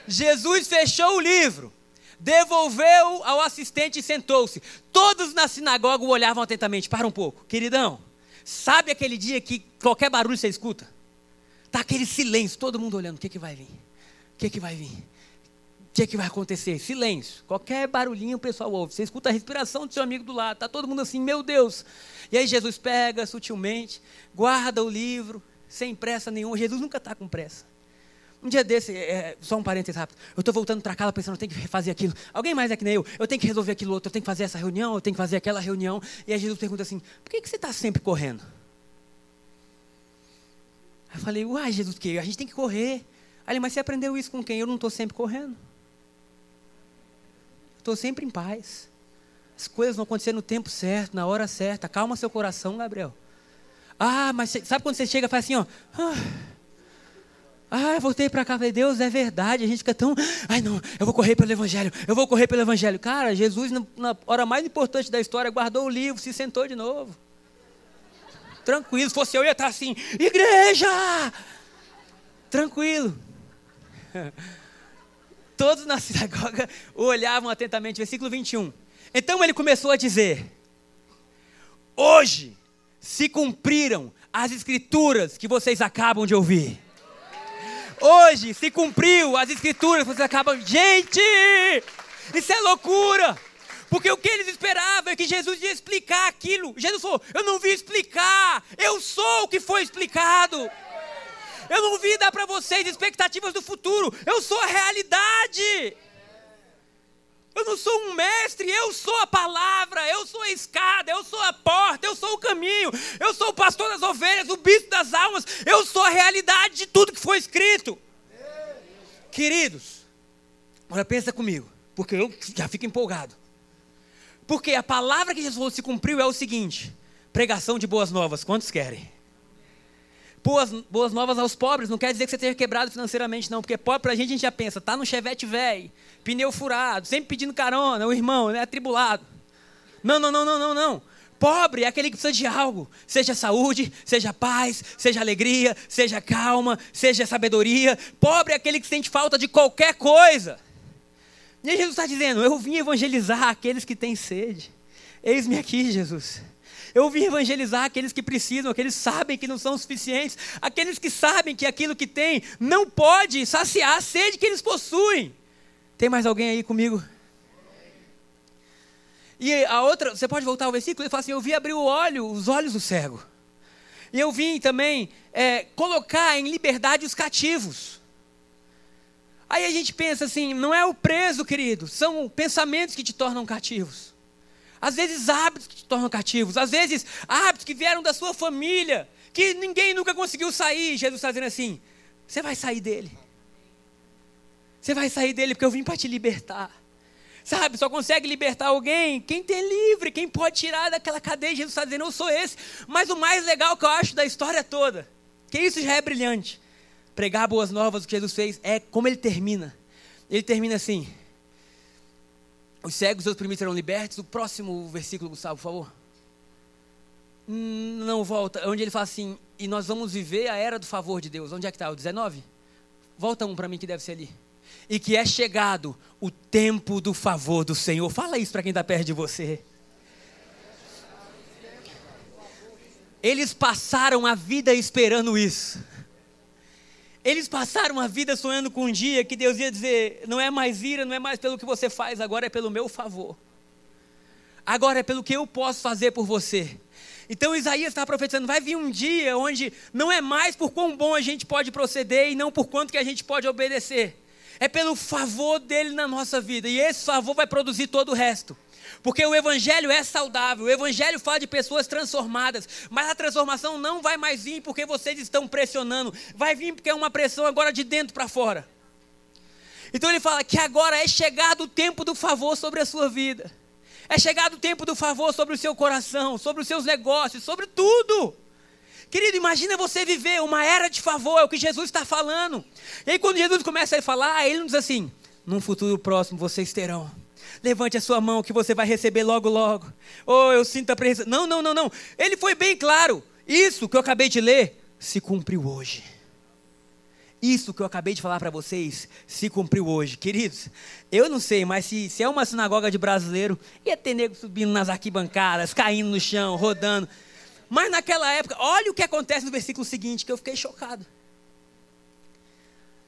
A: Jesus fechou o livro, devolveu ao assistente e sentou-se. Todos na sinagoga o olhavam atentamente. Para um pouco, queridão. Sabe aquele dia que qualquer barulho você escuta? Tá aquele silêncio, todo mundo olhando, o que, que vai vir? O que, que vai vir? O que, que vai acontecer? Silêncio. Qualquer barulhinho o pessoal ouve. Você escuta a respiração do seu amigo do lado. Tá todo mundo assim, meu Deus. E aí Jesus pega sutilmente, guarda o livro, sem pressa nenhuma. Jesus nunca está com pressa. Um dia desse, é, só um parênteses rápido. Eu estou voltando para casa pensando, eu tenho que fazer aquilo. Alguém mais é que nem eu. Eu tenho que resolver aquilo outro. Eu tenho que fazer essa reunião, eu tenho que fazer aquela reunião. E aí Jesus pergunta assim: por que, que você está sempre correndo? Aí eu falei: uai, Jesus, que a gente tem que correr. Aí ele, mas você aprendeu isso com quem? Eu não estou sempre correndo. Estou sempre em paz. As coisas vão acontecer no tempo certo, na hora certa. Calma seu coração, Gabriel. Ah, mas sabe quando você chega e faz assim, ó. Ah, ah eu voltei para cá, falei, Deus, é verdade. A gente fica tão. Ai, não, eu vou correr pelo Evangelho, eu vou correr pelo Evangelho. Cara, Jesus, na hora mais importante da história, guardou o livro, se sentou de novo. Tranquilo, se fosse eu, ia estar assim, igreja! Tranquilo. Todos na sinagoga olhavam atentamente. Versículo 21. Então ele começou a dizer: Hoje se cumpriram as escrituras que vocês acabam de ouvir. Hoje se cumpriu as escrituras vocês acabam. Gente! Isso é loucura! Porque o que eles esperavam é que Jesus ia explicar aquilo. Jesus falou: Eu não vim explicar, eu sou o que foi explicado. Eu não vim dar para vocês expectativas do futuro, eu sou a realidade. Eu não sou um mestre, eu sou a palavra, eu sou a escada, eu sou a porta, eu sou o caminho, eu sou o pastor das ovelhas, o bispo das almas, eu sou a realidade de tudo que foi escrito. Queridos, agora pensa comigo, porque eu já fico empolgado. Porque a palavra que Jesus se cumpriu é o seguinte: pregação de boas novas, quantos querem? Boas, boas novas aos pobres, não quer dizer que você esteja quebrado financeiramente, não, porque pobre pra gente a gente já pensa, tá no chevette velho, pneu furado, sempre pedindo carona, o irmão, né, atribulado. Não, não, não, não, não, não. Pobre é aquele que precisa de algo, seja saúde, seja paz, seja alegria, seja calma, seja sabedoria. Pobre é aquele que sente falta de qualquer coisa. E Jesus está dizendo: Eu vim evangelizar aqueles que têm sede. Eis-me aqui, Jesus. Eu vim evangelizar aqueles que precisam, aqueles que sabem que não são suficientes, aqueles que sabem que aquilo que têm não pode saciar a sede que eles possuem. Tem mais alguém aí comigo? E a outra, você pode voltar ao versículo? Ele fala assim: Eu vi abrir o olho, os olhos do cego. E eu vim também é, colocar em liberdade os cativos. Aí a gente pensa assim: não é o preso, querido, são pensamentos que te tornam cativos. Às vezes hábitos que te tornam cativos, às vezes hábitos que vieram da sua família, que ninguém nunca conseguiu sair. Jesus está dizendo assim: você vai sair dele. Você vai sair dele porque eu vim para te libertar. Sabe, só consegue libertar alguém quem tem livre, quem pode tirar daquela cadeia. Jesus está dizendo, eu sou esse. Mas o mais legal que eu acho da história toda, que isso já é brilhante. Pregar boas novas, o que Jesus fez, é como ele termina. Ele termina assim: os cegos os oprimidos serão libertos. O próximo versículo, Gustavo, por favor. Hum, não volta. Onde ele fala assim: e nós vamos viver a era do favor de Deus. Onde é que está? O 19? Volta um para mim que deve ser ali. E que é chegado o tempo do favor do Senhor. Fala isso para quem está perto de você. Eles passaram a vida esperando isso. Eles passaram a vida sonhando com um dia que Deus ia dizer: não é mais ira, não é mais pelo que você faz, agora é pelo meu favor. Agora é pelo que eu posso fazer por você. Então Isaías está profetizando: vai vir um dia onde não é mais por quão bom a gente pode proceder e não por quanto que a gente pode obedecer. É pelo favor dele na nossa vida. E esse favor vai produzir todo o resto. Porque o Evangelho é saudável, o Evangelho fala de pessoas transformadas, mas a transformação não vai mais vir porque vocês estão pressionando, vai vir porque é uma pressão agora de dentro para fora. Então ele fala que agora é chegado o tempo do favor sobre a sua vida, é chegado o tempo do favor sobre o seu coração, sobre os seus negócios, sobre tudo. Querido, imagina você viver uma era de favor, é o que Jesus está falando. E aí, quando Jesus começa a falar, ele não diz assim: num futuro próximo vocês terão. Levante a sua mão que você vai receber logo, logo. Oh, eu sinto a presença. Não, não, não, não. Ele foi bem claro. Isso que eu acabei de ler se cumpriu hoje. Isso que eu acabei de falar para vocês se cumpriu hoje. Queridos, eu não sei, mas se, se é uma sinagoga de brasileiro, ia ter nego subindo nas arquibancadas, caindo no chão, rodando. Mas naquela época, olha o que acontece no versículo seguinte, que eu fiquei chocado.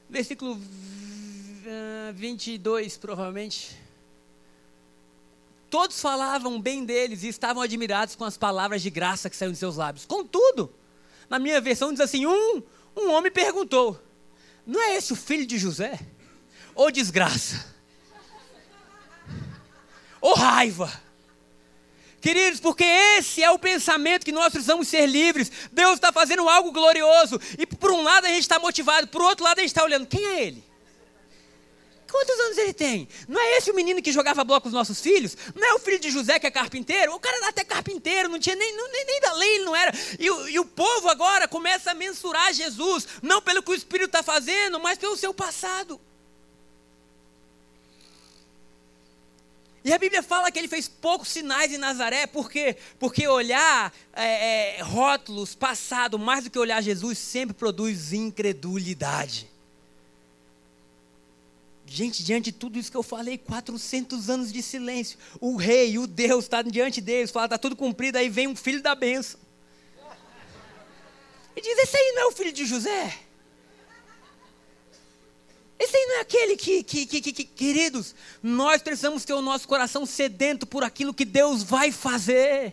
A: Versículo 22, provavelmente. Todos falavam bem deles e estavam admirados com as palavras de graça que saíram de seus lábios. Contudo, na minha versão diz assim: um, um homem perguntou: Não é esse o filho de José? Ou desgraça? Ou raiva? Queridos, porque esse é o pensamento que nós precisamos ser livres. Deus está fazendo algo glorioso. E por um lado a gente está motivado, por outro lado a gente está olhando: quem é ele? Quantos anos ele tem? Não é esse o menino que jogava bloco com os nossos filhos? Não é o filho de José que é carpinteiro? O cara era até carpinteiro, não tinha nem, nem, nem da lei, ele não era. E, e o povo agora começa a mensurar Jesus, não pelo que o Espírito está fazendo, mas pelo seu passado. E a Bíblia fala que ele fez poucos sinais em Nazaré, por quê? Porque olhar é, é, rótulos passado mais do que olhar Jesus sempre produz incredulidade. Gente, diante de tudo isso que eu falei, 400 anos de silêncio. O rei, o Deus está diante deles, fala, está tudo cumprido, aí vem um filho da benção. E diz, esse aí não é o filho de José? Esse aí não é aquele que, que, que, que, queridos, nós precisamos ter o nosso coração sedento por aquilo que Deus vai fazer.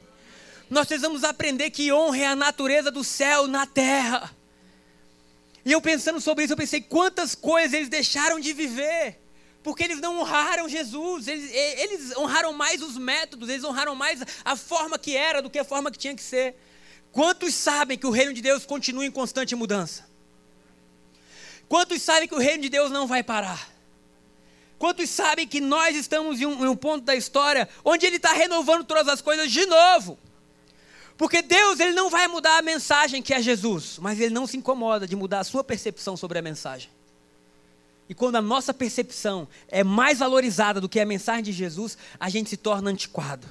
A: Nós precisamos aprender que honra é a natureza do céu na terra. E eu pensando sobre isso, eu pensei quantas coisas eles deixaram de viver, porque eles não honraram Jesus, eles, eles honraram mais os métodos, eles honraram mais a forma que era do que a forma que tinha que ser. Quantos sabem que o reino de Deus continua em constante mudança? Quantos sabem que o reino de Deus não vai parar? Quantos sabem que nós estamos em um, em um ponto da história onde Ele está renovando todas as coisas de novo? Porque Deus ele não vai mudar a mensagem que é Jesus, mas Ele não se incomoda de mudar a sua percepção sobre a mensagem. E quando a nossa percepção é mais valorizada do que a mensagem de Jesus, a gente se torna antiquado.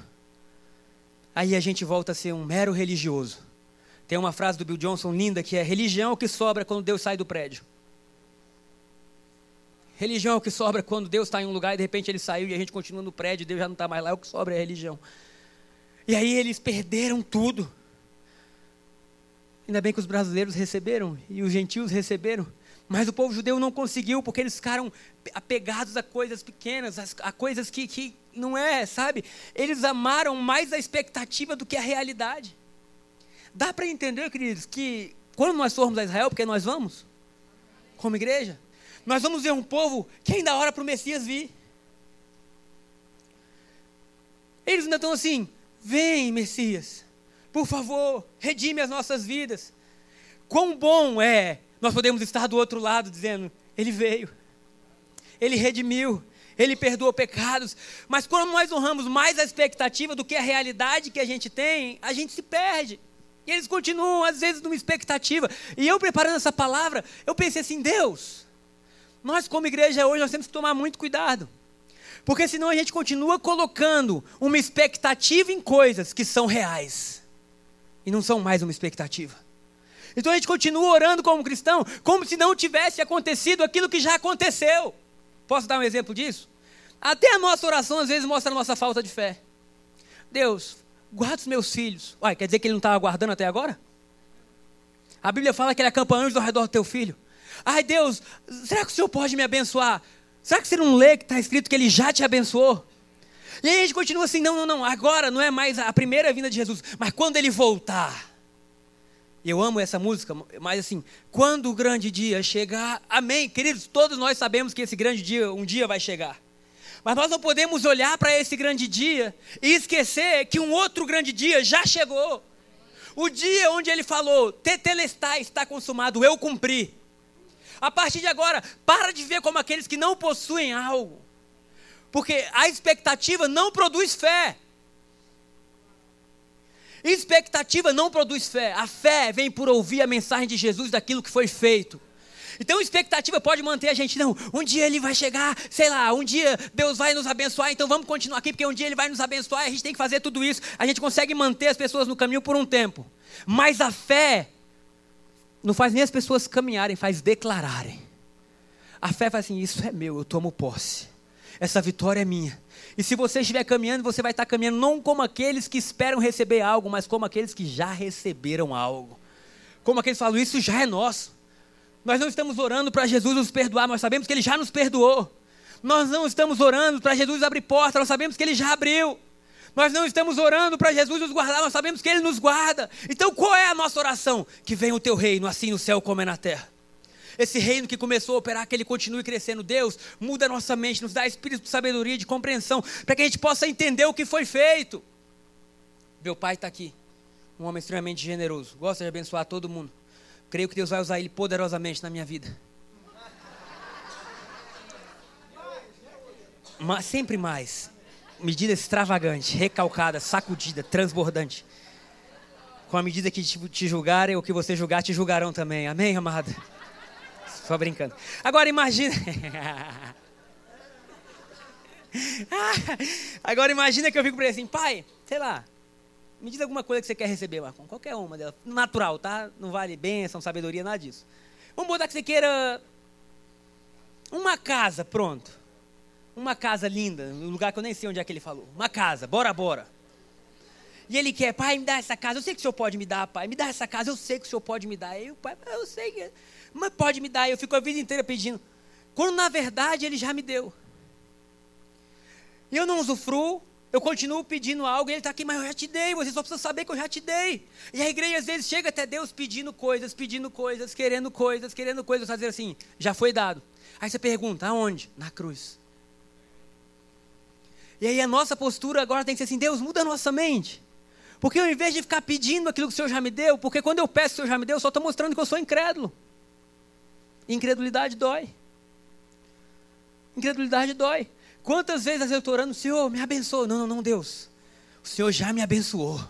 A: Aí a gente volta a ser um mero religioso. Tem uma frase do Bill Johnson linda que é: religião é o que sobra quando Deus sai do prédio. Religião é o que sobra quando Deus está em um lugar e de repente ele saiu e a gente continua no prédio, Deus já não está mais lá, é o que sobra é a religião. E aí eles perderam tudo. Ainda bem que os brasileiros receberam e os gentios receberam, mas o povo judeu não conseguiu porque eles ficaram apegados a coisas pequenas, a, coisas que, que não é, sabe? Eles amaram mais a expectativa do que a realidade. Dá para entender, queridos, que quando nós formos a Israel, porque nós vamos, como igreja, nós vamos ver um povo que ainda ora para o Messias vir. Eles ainda estão assim: vem, Messias, por favor, redime as nossas vidas. Quão bom é nós podemos estar do outro lado dizendo: Ele veio, Ele redimiu, Ele perdoou pecados. Mas quando nós honramos mais a expectativa do que a realidade que a gente tem, a gente se perde. E eles continuam, às vezes, numa expectativa. E eu preparando essa palavra, eu pensei assim: Deus, nós, como igreja hoje, nós temos que tomar muito cuidado. Porque senão a gente continua colocando uma expectativa em coisas que são reais. E não são mais uma expectativa. Então a gente continua orando como cristão, como se não tivesse acontecido aquilo que já aconteceu. Posso dar um exemplo disso? Até a nossa oração às vezes mostra a nossa falta de fé. Deus, guarda os meus filhos. Uai, quer dizer que ele não estava guardando até agora? A Bíblia fala que ele acampa anjos ao redor do teu filho. Ai, Deus, será que o Senhor pode me abençoar? Será que você não lê que está escrito que ele já te abençoou? E aí a gente continua assim: não, não, não, agora não é mais a primeira vinda de Jesus, mas quando ele voltar. Eu amo essa música, mas assim, quando o grande dia chegar, amém. Queridos, todos nós sabemos que esse grande dia um dia vai chegar. Mas nós não podemos olhar para esse grande dia e esquecer que um outro grande dia já chegou. O dia onde ele falou: Tetelestai está consumado, eu cumpri. A partir de agora, para de ver como aqueles que não possuem algo. Porque a expectativa não produz fé. Expectativa não produz fé. A fé vem por ouvir a mensagem de Jesus daquilo que foi feito. Então, expectativa pode manter a gente, não, um dia ele vai chegar, sei lá, um dia Deus vai nos abençoar, então vamos continuar aqui, porque um dia ele vai nos abençoar e a gente tem que fazer tudo isso. A gente consegue manter as pessoas no caminho por um tempo. Mas a fé não faz nem as pessoas caminharem, faz declararem. A fé faz assim: Isso é meu, eu tomo posse. Essa vitória é minha. E se você estiver caminhando, você vai estar caminhando não como aqueles que esperam receber algo, mas como aqueles que já receberam algo. Como aqueles que falam: Isso já é nosso. Nós não estamos orando para Jesus nos perdoar, nós sabemos que Ele já nos perdoou. Nós não estamos orando para Jesus abrir porta, nós sabemos que Ele já abriu. Nós não estamos orando para Jesus nos guardar, nós sabemos que Ele nos guarda. Então qual é a nossa oração? Que venha o teu reino, assim no céu como é na terra. Esse reino que começou a operar, que ele continue crescendo. Deus, muda a nossa mente, nos dá espírito de sabedoria, de compreensão, para que a gente possa entender o que foi feito. Meu pai está aqui, um homem extremamente generoso, gosta de abençoar todo mundo. Creio que Deus vai usar ele poderosamente na minha vida. sempre mais. Medida extravagante, recalcada, sacudida, transbordante. Com a medida que te julgarem, ou que você julgar, te julgarão também. Amém, amado? Só brincando. Agora imagina. Agora imagina que eu fico para ele assim, pai, sei lá, me diz alguma coisa que você quer receber, Marcon. Qualquer uma dela. Natural, tá? Não vale bênção, sabedoria, nada disso. Vamos botar que você queira uma casa, pronto. Uma casa linda, um lugar que eu nem sei onde é que ele falou. Uma casa, bora, bora. E ele quer, pai, me dá essa casa. Eu sei que o senhor pode me dar, pai. Me dá essa casa, eu sei que o senhor pode me dar. Eu, pai, eu sei que. Mas pode me dar. Eu fico a vida inteira pedindo. Quando na verdade ele já me deu. E eu não usufruo, eu continuo pedindo algo e ele está aqui, mas eu já te dei, você só precisa saber que eu já te dei. E a igreja às vezes chega até Deus pedindo coisas, pedindo coisas, querendo coisas, querendo coisas, fazer assim, já foi dado. Aí você pergunta, aonde? Na cruz. E aí a nossa postura agora tem que ser assim, Deus, muda a nossa mente. Porque ao invés de ficar pedindo aquilo que o Senhor já me deu, porque quando eu peço o Senhor já me deu, eu só estou mostrando que eu sou incrédulo. Incredulidade dói. Incredulidade dói. Quantas vezes eu estou orando, Senhor, me abençoa. Não, não, não, Deus. O Senhor já me abençoou.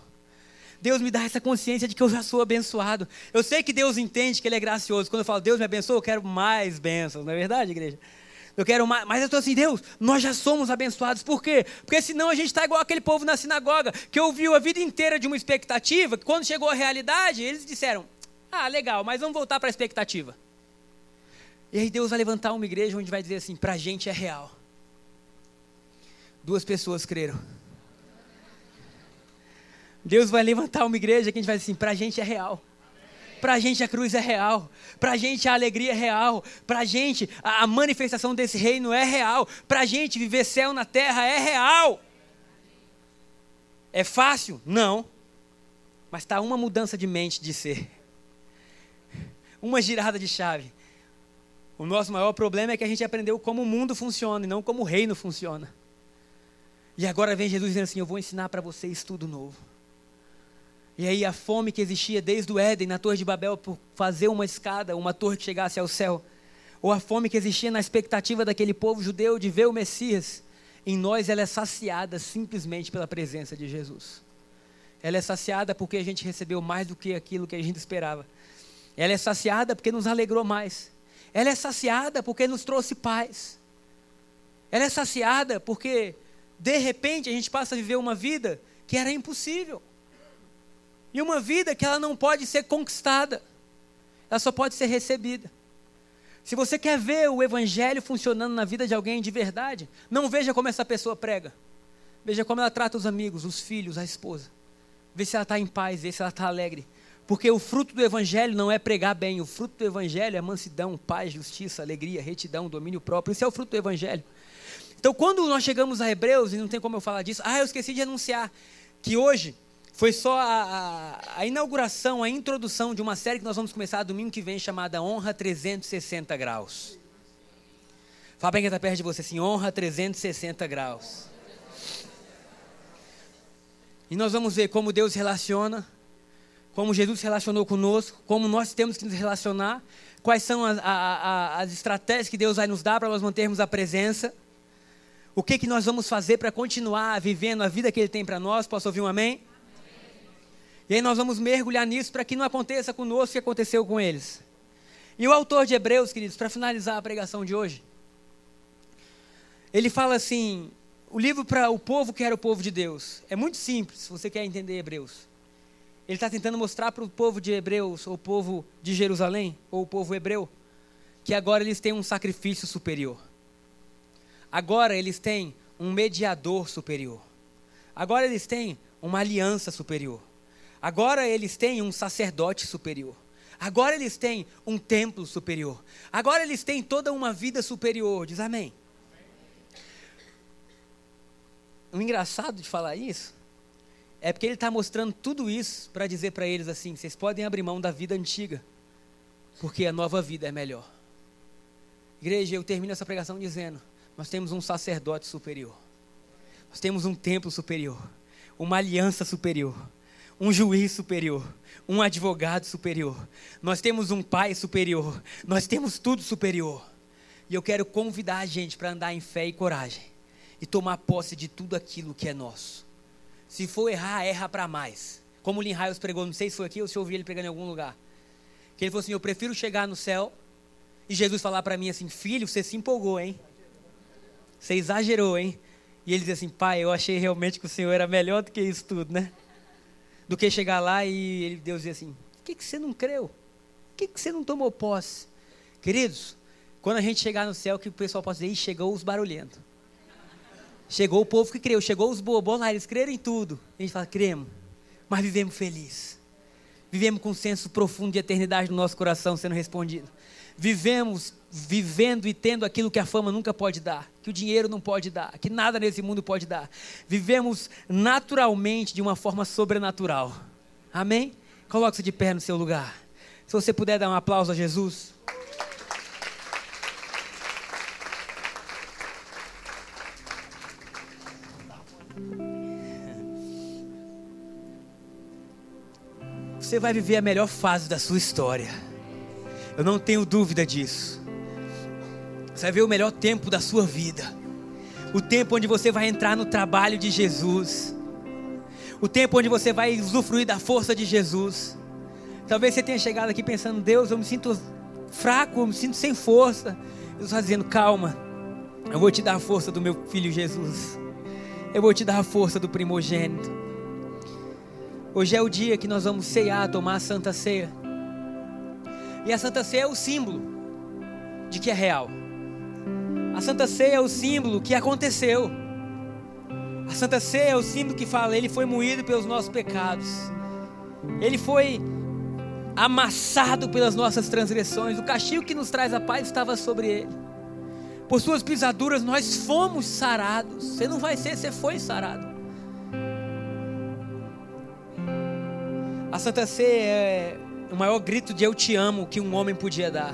A: Deus me dá essa consciência de que eu já sou abençoado. Eu sei que Deus entende que Ele é gracioso. Quando eu falo, Deus me abençoa, eu quero mais bênçãos, não é verdade, igreja? Eu quero mais, mas eu estou assim, Deus, nós já somos abençoados. Por quê? Porque senão a gente está igual aquele povo na sinagoga, que ouviu a vida inteira de uma expectativa, que quando chegou a realidade, eles disseram, ah, legal, mas vamos voltar para a expectativa. E aí Deus vai levantar uma igreja onde vai dizer assim, para a gente é real. Duas pessoas creram. Deus vai levantar uma igreja que a gente vai dizer assim: para a gente é real. Para a gente a cruz é real. Para a gente a alegria é real. Para a gente a manifestação desse reino é real. Para a gente viver céu na terra é real. É fácil? Não. Mas está uma mudança de mente de ser. Uma girada de chave. O nosso maior problema é que a gente aprendeu como o mundo funciona e não como o reino funciona. E agora vem Jesus dizendo assim: Eu vou ensinar para vocês tudo novo. E aí a fome que existia desde o Éden, na Torre de Babel, por fazer uma escada, uma torre que chegasse ao céu, ou a fome que existia na expectativa daquele povo judeu de ver o Messias, em nós ela é saciada simplesmente pela presença de Jesus. Ela é saciada porque a gente recebeu mais do que aquilo que a gente esperava. Ela é saciada porque nos alegrou mais. Ela é saciada porque nos trouxe paz. Ela é saciada porque de repente a gente passa a viver uma vida que era impossível. E uma vida que ela não pode ser conquistada. Ela só pode ser recebida. Se você quer ver o evangelho funcionando na vida de alguém de verdade, não veja como essa pessoa prega. Veja como ela trata os amigos, os filhos, a esposa. Vê se ela está em paz, vê se ela está alegre. Porque o fruto do evangelho não é pregar bem, o fruto do evangelho é mansidão, paz, justiça, alegria, retidão, domínio próprio. Isso é o fruto do evangelho. Então, quando nós chegamos a Hebreus, e não tem como eu falar disso, ah, eu esqueci de anunciar que hoje foi só a, a, a, inauguração, a introdução de uma série que nós vamos começar domingo que vem, chamada Honra 360 Graus. Fala bem que está perto de você assim, Honra 360 Graus. E nós vamos ver como Deus relaciona, como Jesus se relacionou conosco, como nós temos que nos relacionar, quais são as, as estratégias que Deus vai nos dar para nós mantermos a presença. O que, que nós vamos fazer para continuar vivendo a vida que Ele tem para nós? Posso ouvir um amém? E aí nós vamos mergulhar nisso para que não aconteça conosco o que aconteceu com eles. E o autor de Hebreus, queridos, para finalizar a pregação de hoje, ele fala assim: o livro para o povo que era o povo de Deus. É muito simples, se você quer entender Hebreus. Ele está tentando mostrar para o povo de Hebreus, ou o povo de Jerusalém, ou o povo hebreu, que agora eles têm um sacrifício superior. Agora eles têm um mediador superior. Agora eles têm uma aliança superior. Agora eles têm um sacerdote superior. Agora eles têm um templo superior. Agora eles têm toda uma vida superior. Diz amém. O engraçado de falar isso é porque ele está mostrando tudo isso para dizer para eles assim: vocês podem abrir mão da vida antiga, porque a nova vida é melhor. Igreja, eu termino essa pregação dizendo: nós temos um sacerdote superior. Nós temos um templo superior, uma aliança superior, um juiz superior, um advogado superior. Nós temos um pai superior. Nós temos tudo superior. E eu quero convidar a gente para andar em fé e coragem. e tomar posse de tudo aquilo que é nosso. Se for errar, erra para mais. Como o Lin pregou, não sei se foi aqui ou se eu ouvi ele pregando em algum lugar. Que ele falou assim: Eu prefiro chegar no céu e Jesus falar para mim assim: Filho, você se empolgou, hein? Você exagerou, hein? E ele diz assim: Pai, eu achei realmente que o Senhor era melhor do que isso tudo, né? Do que chegar lá e ele, Deus diz assim: Por que, que você não creu? Por que, que você não tomou posse? Queridos, quando a gente chegar no céu, que o pessoal possa dizer: chegou os barulhentos. Chegou o povo que creu, chegou os bobos lá, eles creram em tudo. A gente fala: cremos, mas vivemos felizes. Vivemos com um senso profundo de eternidade no nosso coração sendo respondido. Vivemos vivendo e tendo aquilo que a fama nunca pode dar, que o dinheiro não pode dar, que nada nesse mundo pode dar. Vivemos naturalmente de uma forma sobrenatural. Amém? Coloque-se de pé no seu lugar. Se você puder dar um aplauso a Jesus. Você vai viver a melhor fase da sua história. Eu não tenho dúvida disso. Você vai ver o melhor tempo da sua vida. O tempo onde você vai entrar no trabalho de Jesus. O tempo onde você vai usufruir da força de Jesus. Talvez você tenha chegado aqui pensando, Deus, eu me sinto fraco, eu me sinto sem força. Deus está dizendo, calma, eu vou te dar a força do meu filho Jesus. Eu vou te dar a força do primogênito. Hoje é o dia que nós vamos ceiar, tomar a Santa Ceia. E a Santa Ceia é o símbolo de que é real. A Santa Ceia é o símbolo que aconteceu. A Santa Ceia é o símbolo que fala, ele foi moído pelos nossos pecados. Ele foi amassado pelas nossas transgressões. O castigo que nos traz a paz estava sobre ele. Por suas pisaduras nós fomos sarados. Você não vai ser, você foi sarado. A Santa Ceia é o maior grito de eu te amo que um homem podia dar.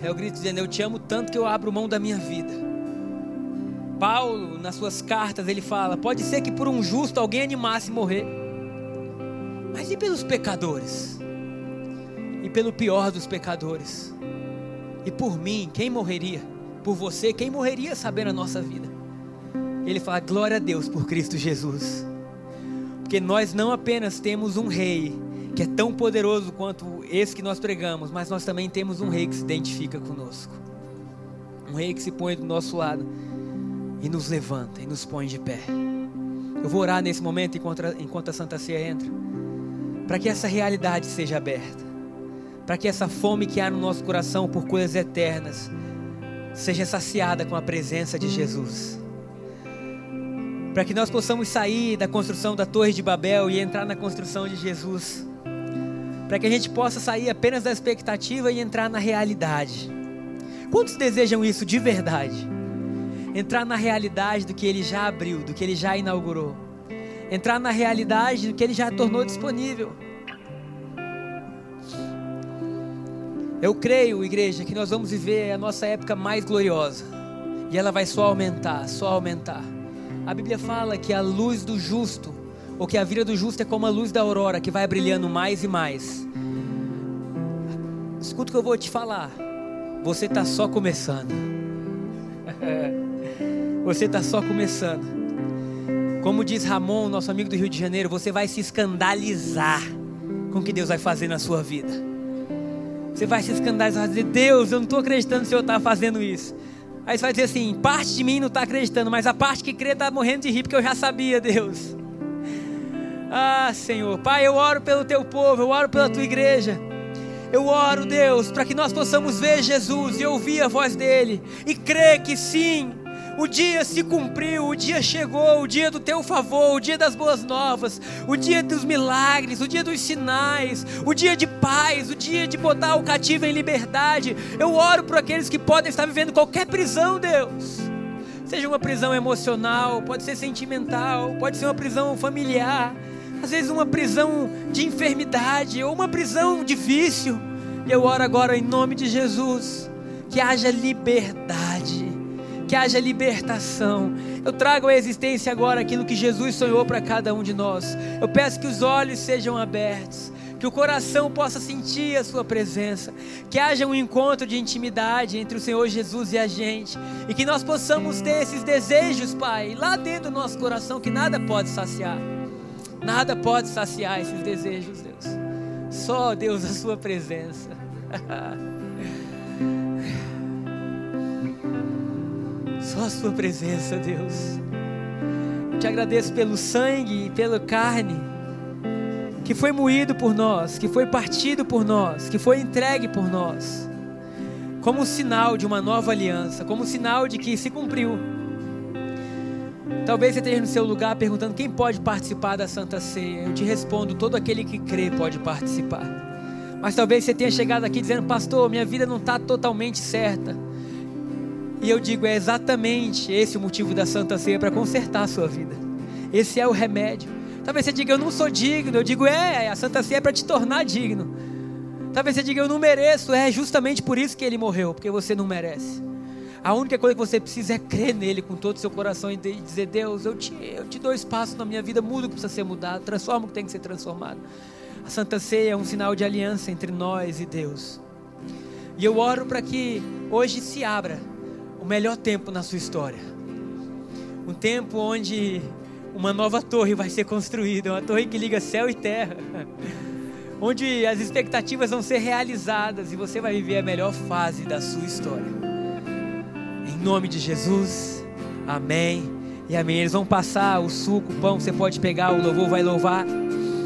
A: É o grito dizendo: Eu te amo tanto que eu abro mão da minha vida. Paulo, nas suas cartas, ele fala: Pode ser que por um justo alguém animasse morrer, mas e pelos pecadores? E pelo pior dos pecadores? E por mim, quem morreria? Por você, quem morreria sabendo a nossa vida? Ele fala: Glória a Deus por Cristo Jesus. Porque nós não apenas temos um rei que é tão poderoso quanto esse que nós pregamos, mas nós também temos um rei que se identifica conosco. Um rei que se põe do nosso lado e nos levanta e nos põe de pé. Eu vou orar nesse momento enquanto, enquanto a Santa Ceia entra, para que essa realidade seja aberta, para que essa fome que há no nosso coração por coisas eternas seja saciada com a presença de Jesus para que nós possamos sair da construção da Torre de Babel e entrar na construção de Jesus para que a gente possa sair apenas da expectativa e entrar na realidade. Quantos desejam isso de verdade? Entrar na realidade do que ele já abriu, do que ele já inaugurou. Entrar na realidade do que ele já tornou disponível. Eu creio, igreja, que nós vamos viver a nossa época mais gloriosa. E ela vai só aumentar, só aumentar. A Bíblia fala que a luz do justo ou que a vida do justo é como a luz da aurora que vai brilhando mais e mais. Escuta o que eu vou te falar. Você está só começando. você está só começando. Como diz Ramon, nosso amigo do Rio de Janeiro, você vai se escandalizar com o que Deus vai fazer na sua vida. Você vai se escandalizar e dizer: Deus, eu não estou acreditando que o Senhor está fazendo isso. Aí você vai dizer assim: parte de mim não está acreditando, mas a parte que crê está morrendo de rir, porque eu já sabia, Deus. Ah, Senhor, Pai, eu oro pelo teu povo, eu oro pela tua igreja. Eu oro, Deus, para que nós possamos ver Jesus e ouvir a voz dele e crer que sim, o dia se cumpriu, o dia chegou, o dia do teu favor, o dia das boas novas, o dia dos milagres, o dia dos sinais, o dia de paz, o dia de botar o cativo em liberdade. Eu oro por aqueles que podem estar vivendo qualquer prisão, Deus. Seja uma prisão emocional, pode ser sentimental, pode ser uma prisão familiar às vezes uma prisão de enfermidade ou uma prisão difícil. Eu oro agora em nome de Jesus, que haja liberdade, que haja libertação. Eu trago à existência agora aquilo que Jesus sonhou para cada um de nós. Eu peço que os olhos sejam abertos, que o coração possa sentir a Sua presença, que haja um encontro de intimidade entre o Senhor Jesus e a gente, e que nós possamos ter esses desejos, Pai, lá dentro do nosso coração que nada pode saciar, nada pode saciar esses desejos, Deus, só, Deus, a Sua presença. Só a Sua presença, Deus. Te agradeço pelo sangue e pela carne que foi moído por nós, que foi partido por nós, que foi entregue por nós, como sinal de uma nova aliança, como sinal de que se cumpriu. Talvez você esteja no seu lugar perguntando quem pode participar da Santa Ceia. Eu te respondo: todo aquele que crê pode participar. Mas talvez você tenha chegado aqui dizendo, pastor, minha vida não está totalmente certa. E eu digo, é exatamente esse o motivo da Santa Ceia para consertar a sua vida. Esse é o remédio. Talvez você diga, eu não sou digno. Eu digo, é, a Santa Ceia é para te tornar digno. Talvez você diga, eu não mereço. É justamente por isso que ele morreu, porque você não merece. A única coisa que você precisa é crer nele com todo o seu coração e dizer: Deus, eu te, eu te dou espaço na minha vida, muda o que precisa ser mudado, transforma o que tem que ser transformado. A Santa Ceia é um sinal de aliança entre nós e Deus. E eu oro para que hoje se abra o melhor tempo na sua história. Um tempo onde uma nova torre vai ser construída, uma torre que liga céu e terra, onde as expectativas vão ser realizadas e você vai viver a melhor fase da sua história. Nome de Jesus, amém e amém. Eles vão passar o suco, o pão, você pode pegar, o louvor vai louvar.